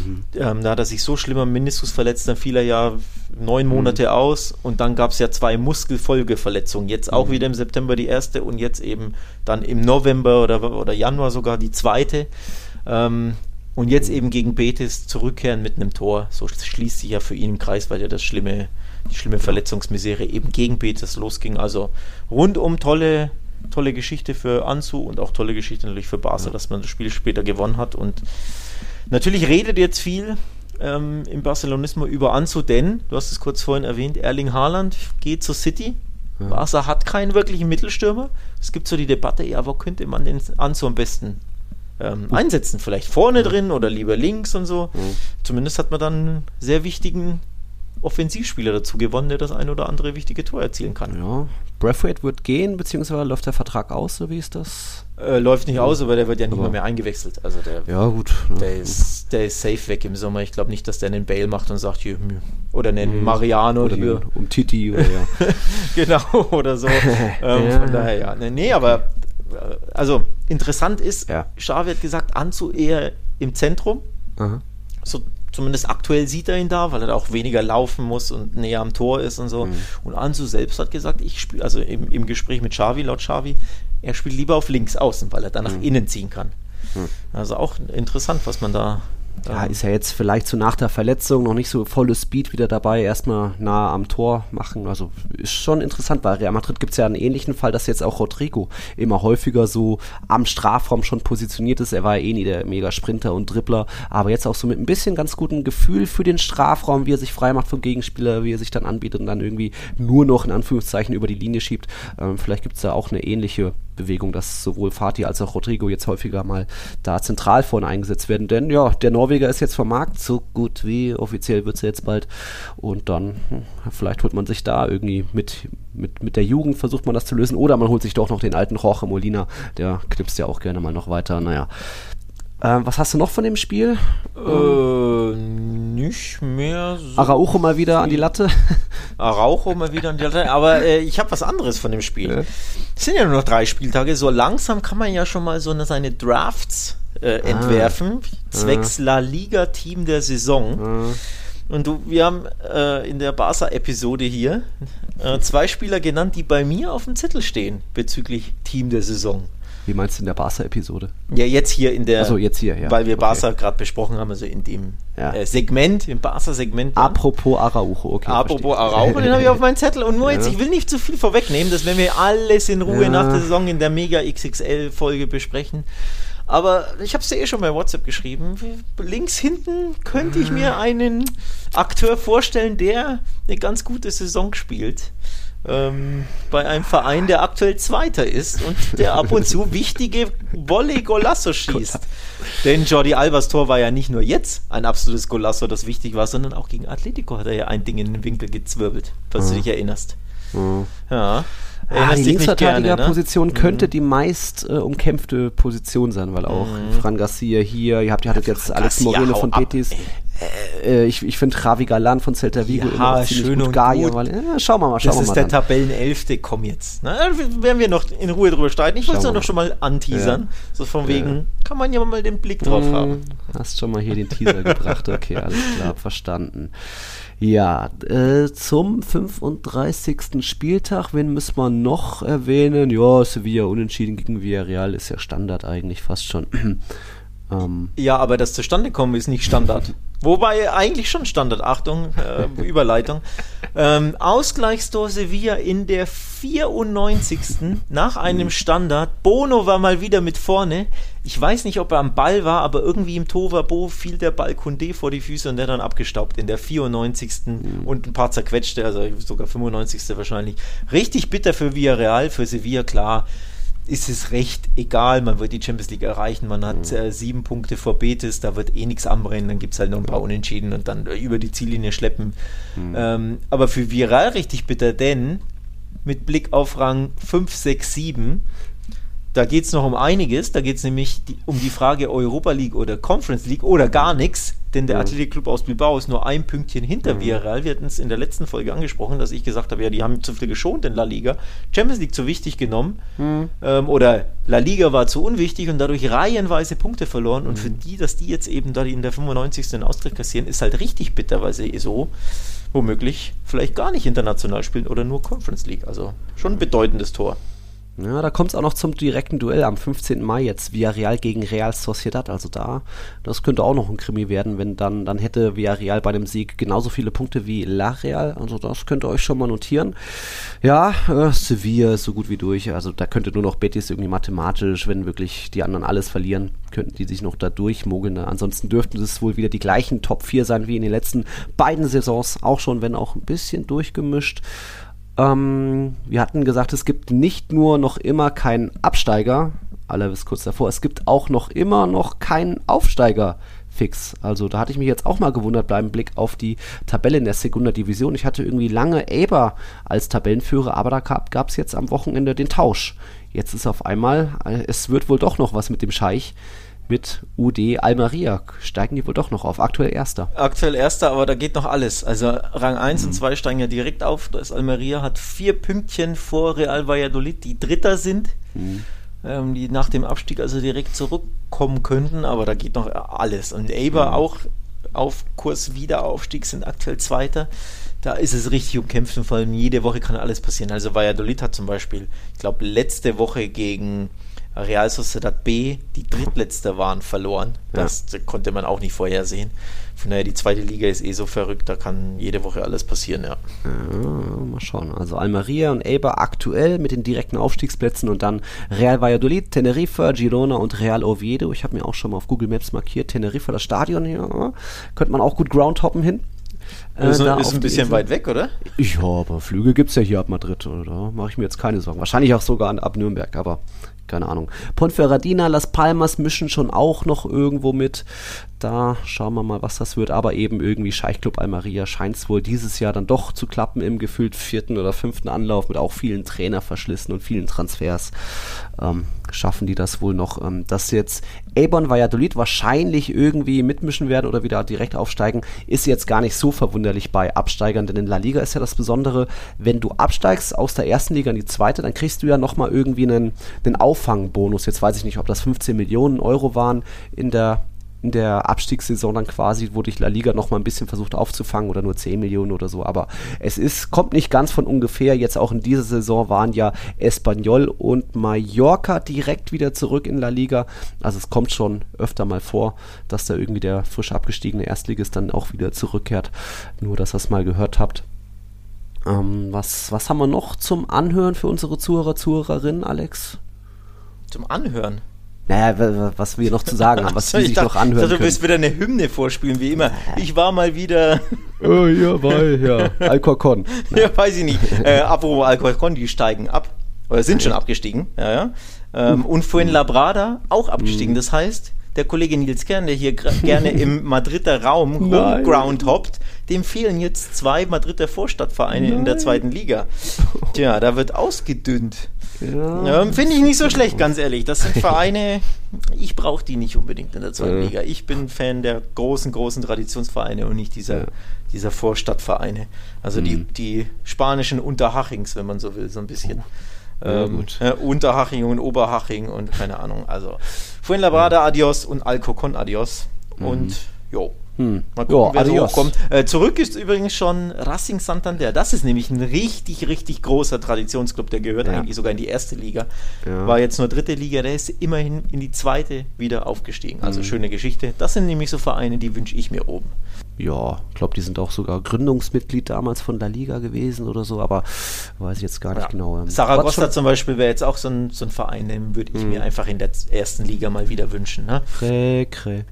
S3: Mhm. Ähm, da hat er sich so schlimm am Meniskus verletzt, dann fiel er ja neun mhm. Monate mhm. aus und dann gab es ja zwei Muskelfolgeverletzungen. Jetzt auch mhm. wieder im September die erste und jetzt eben dann im November oder, oder Januar sogar die zweite. Ähm, und jetzt eben gegen Betis zurückkehren mit einem Tor. So schließt sich ja für ihn im Kreis, weil ja das schlimme, die schlimme Verletzungsmisere eben gegen Betis losging. Also rundum tolle, tolle Geschichte für Ansu und auch tolle Geschichte natürlich für Barca, dass man das Spiel später gewonnen hat. Und natürlich redet jetzt viel ähm, im Barcelonismo über Ansu, denn, du hast es kurz vorhin erwähnt, Erling Haaland geht zur City. Ja. Barca hat keinen wirklichen Mittelstürmer. Es gibt so die Debatte, ja, wo könnte man den Ansu am besten ähm, einsetzen. Vielleicht vorne drin oder lieber links und so. Mhm. Zumindest hat man dann einen sehr wichtigen Offensivspieler dazu gewonnen, der das ein oder andere wichtige Tor erzielen kann.
S2: Ja, Braithwaite wird gehen, beziehungsweise läuft der Vertrag aus, so wie ist das?
S3: Äh, läuft nicht aus, aber der wird ja nicht aber mehr, mehr eingewechselt. Also der,
S2: ja, gut.
S3: Der, ja. Ist, der ist safe weg im Sommer. Ich glaube nicht, dass der einen Bale macht und sagt, hier, oder einen mhm. Mariano
S2: oder
S3: hier.
S2: um Titi oder ja. [LAUGHS]
S3: genau, oder so. [LAUGHS] ähm, ja. Von daher, ja. Nee, aber äh, also interessant ist, ja. Xavi hat gesagt, Anzu eher im Zentrum. Aha. So zumindest aktuell sieht er ihn da, weil er da auch weniger laufen muss und näher am Tor ist und so. Mhm. Und Anzu selbst hat gesagt, ich spiele, also im, im Gespräch mit Xavi, laut Xavi, er spielt lieber auf links außen, weil er dann nach mhm. innen ziehen kann. Mhm. Also auch interessant, was man da
S2: ja, ist ja jetzt vielleicht so nach der Verletzung noch nicht so volles Speed wieder dabei, erstmal nah am Tor machen. Also ist schon interessant. Bei Real Madrid gibt es ja einen ähnlichen Fall, dass jetzt auch Rodrigo immer häufiger so am Strafraum schon positioniert ist. Er war ja eh nie der Mega-Sprinter und Dribbler, aber jetzt auch so mit ein bisschen ganz gutem Gefühl für den Strafraum, wie er sich frei macht vom Gegenspieler, wie er sich dann anbietet und dann irgendwie nur noch in Anführungszeichen über die Linie schiebt. Ähm, vielleicht gibt es da auch eine ähnliche Bewegung, dass sowohl Fatih als auch Rodrigo jetzt häufiger mal da zentral vorne eingesetzt werden. Denn ja, der Norweger ist jetzt vom Markt, so gut wie offiziell wird es jetzt bald. Und dann, hm, vielleicht holt man sich da irgendwie mit, mit, mit der Jugend, versucht man das zu lösen. Oder man holt sich doch noch den alten Jorge Molina, der knipst ja auch gerne mal noch weiter. Naja. Ähm, was hast du noch von dem Spiel?
S3: Äh, nicht mehr
S2: so. Araujo mal wieder an die Latte. [LAUGHS]
S3: Araujo mal wieder an die Latte. Aber äh, ich habe was anderes von dem Spiel. Ja. Es sind ja nur noch drei Spieltage. So langsam kann man ja schon mal so eine, seine Drafts äh, ah. entwerfen. Zwecks ah. La Liga Team der Saison. Ah. Und du, wir haben äh, in der Barca-Episode hier äh, zwei Spieler genannt, die bei mir auf dem Zettel stehen bezüglich Team der Saison.
S2: Wie meinst du in der Barca-Episode?
S3: Ja, jetzt hier in der.
S2: Also jetzt hier, ja.
S3: Weil wir Barca okay. gerade besprochen haben, also in dem ja. äh, Segment, im Barca-Segment.
S2: Apropos Araujo,
S3: okay. Apropos Araujo, den habe ich auf meinen Zettel. Und nur ja. jetzt, ich will nicht zu viel vorwegnehmen, das werden wir alles in Ruhe ja. nach der Saison in der Mega XXL-Folge besprechen. Aber ich habe es dir eh schon bei WhatsApp geschrieben. Links hinten könnte ich mir einen Akteur vorstellen, der eine ganz gute Saison spielt ähm, bei einem Verein, der aktuell Zweiter ist und der ab und zu [LAUGHS] wichtige Volley-Golasso schießt. Denn Jordi Albers Tor war ja nicht nur jetzt ein absolutes Golasso, das wichtig war, sondern auch gegen Atletico hat er ja ein Ding in den Winkel gezwirbelt, falls mhm. du dich erinnerst.
S2: Mhm. Ja. Ah, die Linksverteidigerposition ne? könnte mhm. die meist äh, umkämpfte Position sein, weil auch mhm. Fran Garcia hier, ihr habt, ihr hattet jetzt Alex Moreno von Betis, äh, ich, ich finde Javi Galan von Celta Vigo
S3: ja, immer schön gut. Und Gaia, gut. Weil,
S2: ja, schauen wir mal,
S3: schauen
S2: das
S3: wir mal. Das ist der Tabellenelfte, komm jetzt. Na, werden wir noch in Ruhe drüber streiten. Ich wollte es noch schon mal anteasern. Ja. So von wegen, ja. kann man ja mal den Blick drauf hm, haben.
S2: Hast schon mal hier den Teaser gebracht. Okay, alles klar, verstanden. Ja, äh, zum 35. Spieltag, wen müssen wir noch erwähnen? Ja, Sevilla unentschieden gegen Villarreal ist ja Standard eigentlich fast schon. [CLEARS THROAT]
S3: ähm, ja, aber das Zustandekommen ist nicht Standard. [LAUGHS] Wobei eigentlich schon Standard, Achtung, äh, Überleitung. Ähm, Ausgleichstor Sevilla in der 94. nach einem Standard. Bono war mal wieder mit vorne. Ich weiß nicht, ob er am Ball war, aber irgendwie im Tovabo fiel der Ball Kunde vor die Füße und der dann abgestaubt in der 94. Mhm. und ein paar zerquetschte, also sogar 95. wahrscheinlich. Richtig bitter für Villarreal, für Sevilla klar ist es recht egal, man wird die Champions League erreichen, man hat mhm. äh, sieben Punkte vor Betis, da wird eh nichts anbrennen, dann gibt es halt noch ein paar Unentschieden und dann äh, über die Ziellinie schleppen. Mhm. Ähm, aber für Viral richtig bitter, denn mit Blick auf Rang 5, 6, 7 da geht es noch um einiges. Da geht es nämlich die, um die Frage Europa League oder Conference League oder gar nichts. Denn der mhm. Athletic Club aus Bilbao ist nur ein Pünktchen hinter mhm. Villarreal. Wir hatten es in der letzten Folge angesprochen, dass ich gesagt habe, ja, die haben zu viel geschont in La Liga. Champions League zu wichtig genommen. Mhm. Ähm, oder La Liga war zu unwichtig und dadurch reihenweise Punkte verloren. Und für mhm. die, dass die jetzt eben da in der 95. den Austritt kassieren, ist halt richtig bitter, weil sie so womöglich vielleicht gar nicht international spielen oder nur Conference League. Also schon ein bedeutendes Tor.
S2: Ja, da kommt es auch noch zum direkten Duell am 15. Mai jetzt Villarreal gegen Real Sociedad. Also da, das könnte auch noch ein Krimi werden, wenn dann, dann hätte Villarreal bei dem Sieg genauso viele Punkte wie La Real. Also das könnt ihr euch schon mal notieren. Ja, äh, Sevilla ist so gut wie durch. Also da könnte nur noch Betis irgendwie mathematisch, wenn wirklich die anderen alles verlieren, könnten die sich noch da durchmogeln. Ansonsten dürften es wohl wieder die gleichen Top 4 sein wie in den letzten beiden Saisons. Auch schon, wenn auch ein bisschen durchgemischt. Ähm, wir hatten gesagt, es gibt nicht nur noch immer keinen Absteiger, aller bis kurz davor, es gibt auch noch immer noch keinen Aufsteiger fix. Also da hatte ich mich jetzt auch mal gewundert beim Blick auf die Tabelle in der Segunda Division. Ich hatte irgendwie lange Eber als Tabellenführer, aber da gab es jetzt am Wochenende den Tausch. Jetzt ist auf einmal, äh, es wird wohl doch noch was mit dem Scheich mit UD Almeria steigen die wohl doch noch auf. Aktuell Erster.
S3: Aktuell Erster, aber da geht noch alles. Also Rang 1 mhm. und 2 steigen ja direkt auf. Das Almeria hat vier Pünktchen vor Real Valladolid, die Dritter sind. Mhm. Ähm, die nach dem Abstieg also direkt zurückkommen könnten, aber da geht noch alles. Und Eber mhm. auch auf Kurs Wiederaufstieg sind aktuell Zweiter. Da ist es richtig umkämpft und vor allem jede Woche kann alles passieren. Also Valladolid hat zum Beispiel, ich glaube, letzte Woche gegen Real Sociedad B, die drittletzte waren, verloren. Das ja. konnte man auch nicht vorhersehen. Von daher, die zweite Liga ist eh so verrückt, da kann jede Woche alles passieren, ja.
S2: ja mal schauen. Also Almeria und Eibar aktuell mit den direkten Aufstiegsplätzen und dann Real Valladolid, Tenerife, Girona und Real Oviedo. Ich habe mir auch schon mal auf Google Maps markiert. Tenerife, das Stadion hier, könnte man auch gut groundhoppen hin.
S3: Äh, ist, ist ein bisschen weit weg, oder?
S2: Ja, aber Flüge gibt es ja hier ab Madrid. Da mache ich mir jetzt keine Sorgen. Wahrscheinlich auch sogar ab Nürnberg, aber keine Ahnung. Ponferradina, Las Palmas mischen schon auch noch irgendwo mit. Da schauen wir mal, was das wird. Aber eben irgendwie Scheichclub Almeria scheint es wohl dieses Jahr dann doch zu klappen im gefühlt vierten oder fünften Anlauf mit auch vielen Trainerverschlissen und vielen Transfers. Ähm, schaffen die das wohl noch, ähm, dass jetzt Avon Valladolid wahrscheinlich irgendwie mitmischen werden oder wieder direkt aufsteigen, ist jetzt gar nicht so verwunderlich bei Absteigern, denn in La Liga ist ja das Besondere, wenn du absteigst aus der ersten Liga in die zweite, dann kriegst du ja nochmal irgendwie einen, einen Auffangbonus. Jetzt weiß ich nicht, ob das 15 Millionen Euro waren in der in der Abstiegssaison dann quasi wurde ich La Liga noch mal ein bisschen versucht aufzufangen oder nur 10 Millionen oder so. Aber es ist, kommt nicht ganz von ungefähr. Jetzt auch in dieser Saison waren ja Espanyol und Mallorca direkt wieder zurück in La Liga. Also es kommt schon öfter mal vor, dass da irgendwie der frisch abgestiegene Erstligist dann auch wieder zurückkehrt. Nur, dass ihr es mal gehört habt. Ähm, was, was haben wir noch zum Anhören für unsere Zuhörer, Zuhörerinnen, Alex?
S3: Zum Anhören?
S2: Naja, was wir noch zu sagen haben, was sie sich dachte, noch anhören
S3: dachte, Du willst wieder eine Hymne vorspielen, wie immer. Ich war mal wieder... [LAUGHS]
S2: oh, ja, weil, ja, Alcorcon. [LAUGHS]
S3: Ja, weiß ich nicht. Äh, apropos Alcorcon, die steigen ab. Oder sind schon abgestiegen. Ja, ja. Ähm, und vorhin Labrada auch abgestiegen. Das heißt, der Kollege Nils Kern, der hier gerne [LAUGHS] im Madrider Raum Homeground hoppt, dem fehlen jetzt zwei Madrider Vorstadtvereine Nein. in der zweiten Liga. Tja, da wird ausgedünnt. Ja. Ähm, Finde ich nicht so schlecht, ganz ehrlich. Das sind [LAUGHS] Vereine, ich brauche die nicht unbedingt in der zweiten ja. Liga. Ich bin Fan der großen, großen Traditionsvereine und nicht dieser, ja. dieser Vorstadtvereine. Also mhm. die, die spanischen Unterhachings, wenn man so will, so ein bisschen. Oh. Ähm, äh, Unterhaching und Oberhaching und keine Ahnung. Also Fuenlabrada, adios und Alcocon, adios. Mhm. Und jo,
S2: Hm.
S3: Mal gucken,
S2: Ja,
S3: wer so hochkommt. Äh, zurück ist übrigens schon Racing Santander. Das ist nämlich ein richtig, richtig großer Traditionsclub. Der gehört
S2: Ja.
S3: eigentlich sogar in die erste Liga.
S2: Ja.
S3: War jetzt nur dritte Liga. Der ist immerhin in die zweite wieder aufgestiegen. Also
S2: Mhm.
S3: schöne Geschichte. Das sind nämlich so Vereine, die wünsche ich mir oben.
S2: Ja, ich glaube, die sind auch sogar Gründungsmitglied damals von La Liga gewesen oder so, aber weiß ich jetzt gar nicht genau. Ähm,
S3: Saragossa zum Beispiel wäre jetzt auch so ein, so ein Verein, den würde ich mir einfach in der ersten Liga mal wieder wünschen. Ne?
S2: schon- Rekre.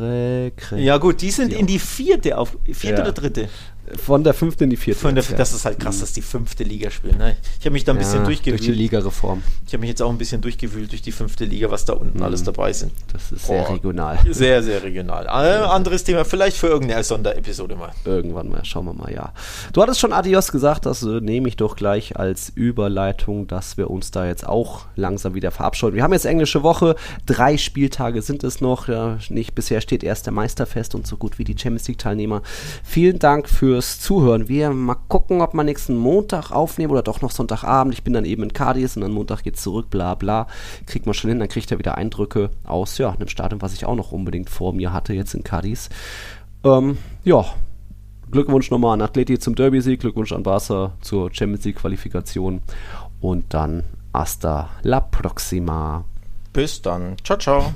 S2: Rekre.
S3: Ja gut, die sind
S2: Ja.
S3: in die vierte auf vierte
S2: Ja.
S3: oder dritte.
S2: Von der fünften in die vierte.
S3: Der,
S2: jetzt, ja.
S3: Das ist halt krass, dass die fünfte Liga spielen. Ne? Ich habe mich da ein bisschen
S2: Ja, durch
S3: durchgewühlt.
S2: die Ligareform.
S3: Ich habe mich jetzt auch ein bisschen durchgewühlt durch die fünfte Liga, was da unten alles dabei sind.
S2: Das ist sehr
S3: Boah.
S2: regional.
S3: Sehr, sehr regional. Äh, anderes Thema, vielleicht für irgendeine Sonderepisode mal.
S2: Irgendwann mal, schauen wir mal, ja. Du hattest schon Adios gesagt, das äh, nehme ich doch gleich als Überleitung, dass wir uns da jetzt auch langsam wieder verabscheuen. Wir haben jetzt englische Woche, drei Spieltage sind es noch, ja, nicht bisher steht erst der Meister fest und so gut wie die Champions League Teilnehmer. Vielen Dank fürs Zuhören. Wir mal gucken, ob wir nächsten Montag aufnehmen oder doch noch Sonntagabend. Ich bin dann eben in Cadiz und dann Montag geht's zurück, bla bla. Kriegt man schon hin, dann kriegt er wieder Eindrücke aus, ja, einem Stadion, was ich auch noch unbedingt vor mir hatte, jetzt in Cadiz. Ähm, ja, Glückwunsch nochmal an Atleti zum Derby-Sieg, Glückwunsch an Barca zur Champions League-Qualifikation und dann hasta la próxima.
S3: Bis dann. Ciao, ciao.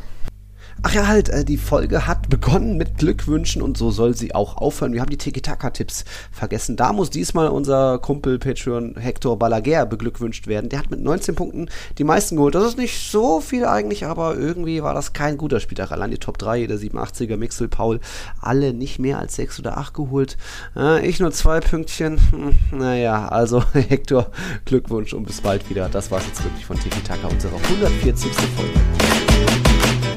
S2: Ach ja, halt, äh, die Folge hat begonnen mit Glückwünschen und so soll sie auch aufhören. Wir haben die Tiki-Taka-Tipps vergessen. Da muss diesmal unser Kumpel Patreon Hector Balaguer beglückwünscht werden. Der hat mit 19 Punkten die meisten geholt. Das ist nicht so viel eigentlich, aber irgendwie war das kein guter Spieltag. Allein die Top 3, der 87er Mixel, Paul, alle nicht mehr als 6 oder 8 geholt. Äh, ich nur zwei Pünktchen. Hm, naja, also [LAUGHS] Hector, Glückwunsch und bis bald wieder. Das war es jetzt wirklich von Tiki-Taka, unserer 140. Folge.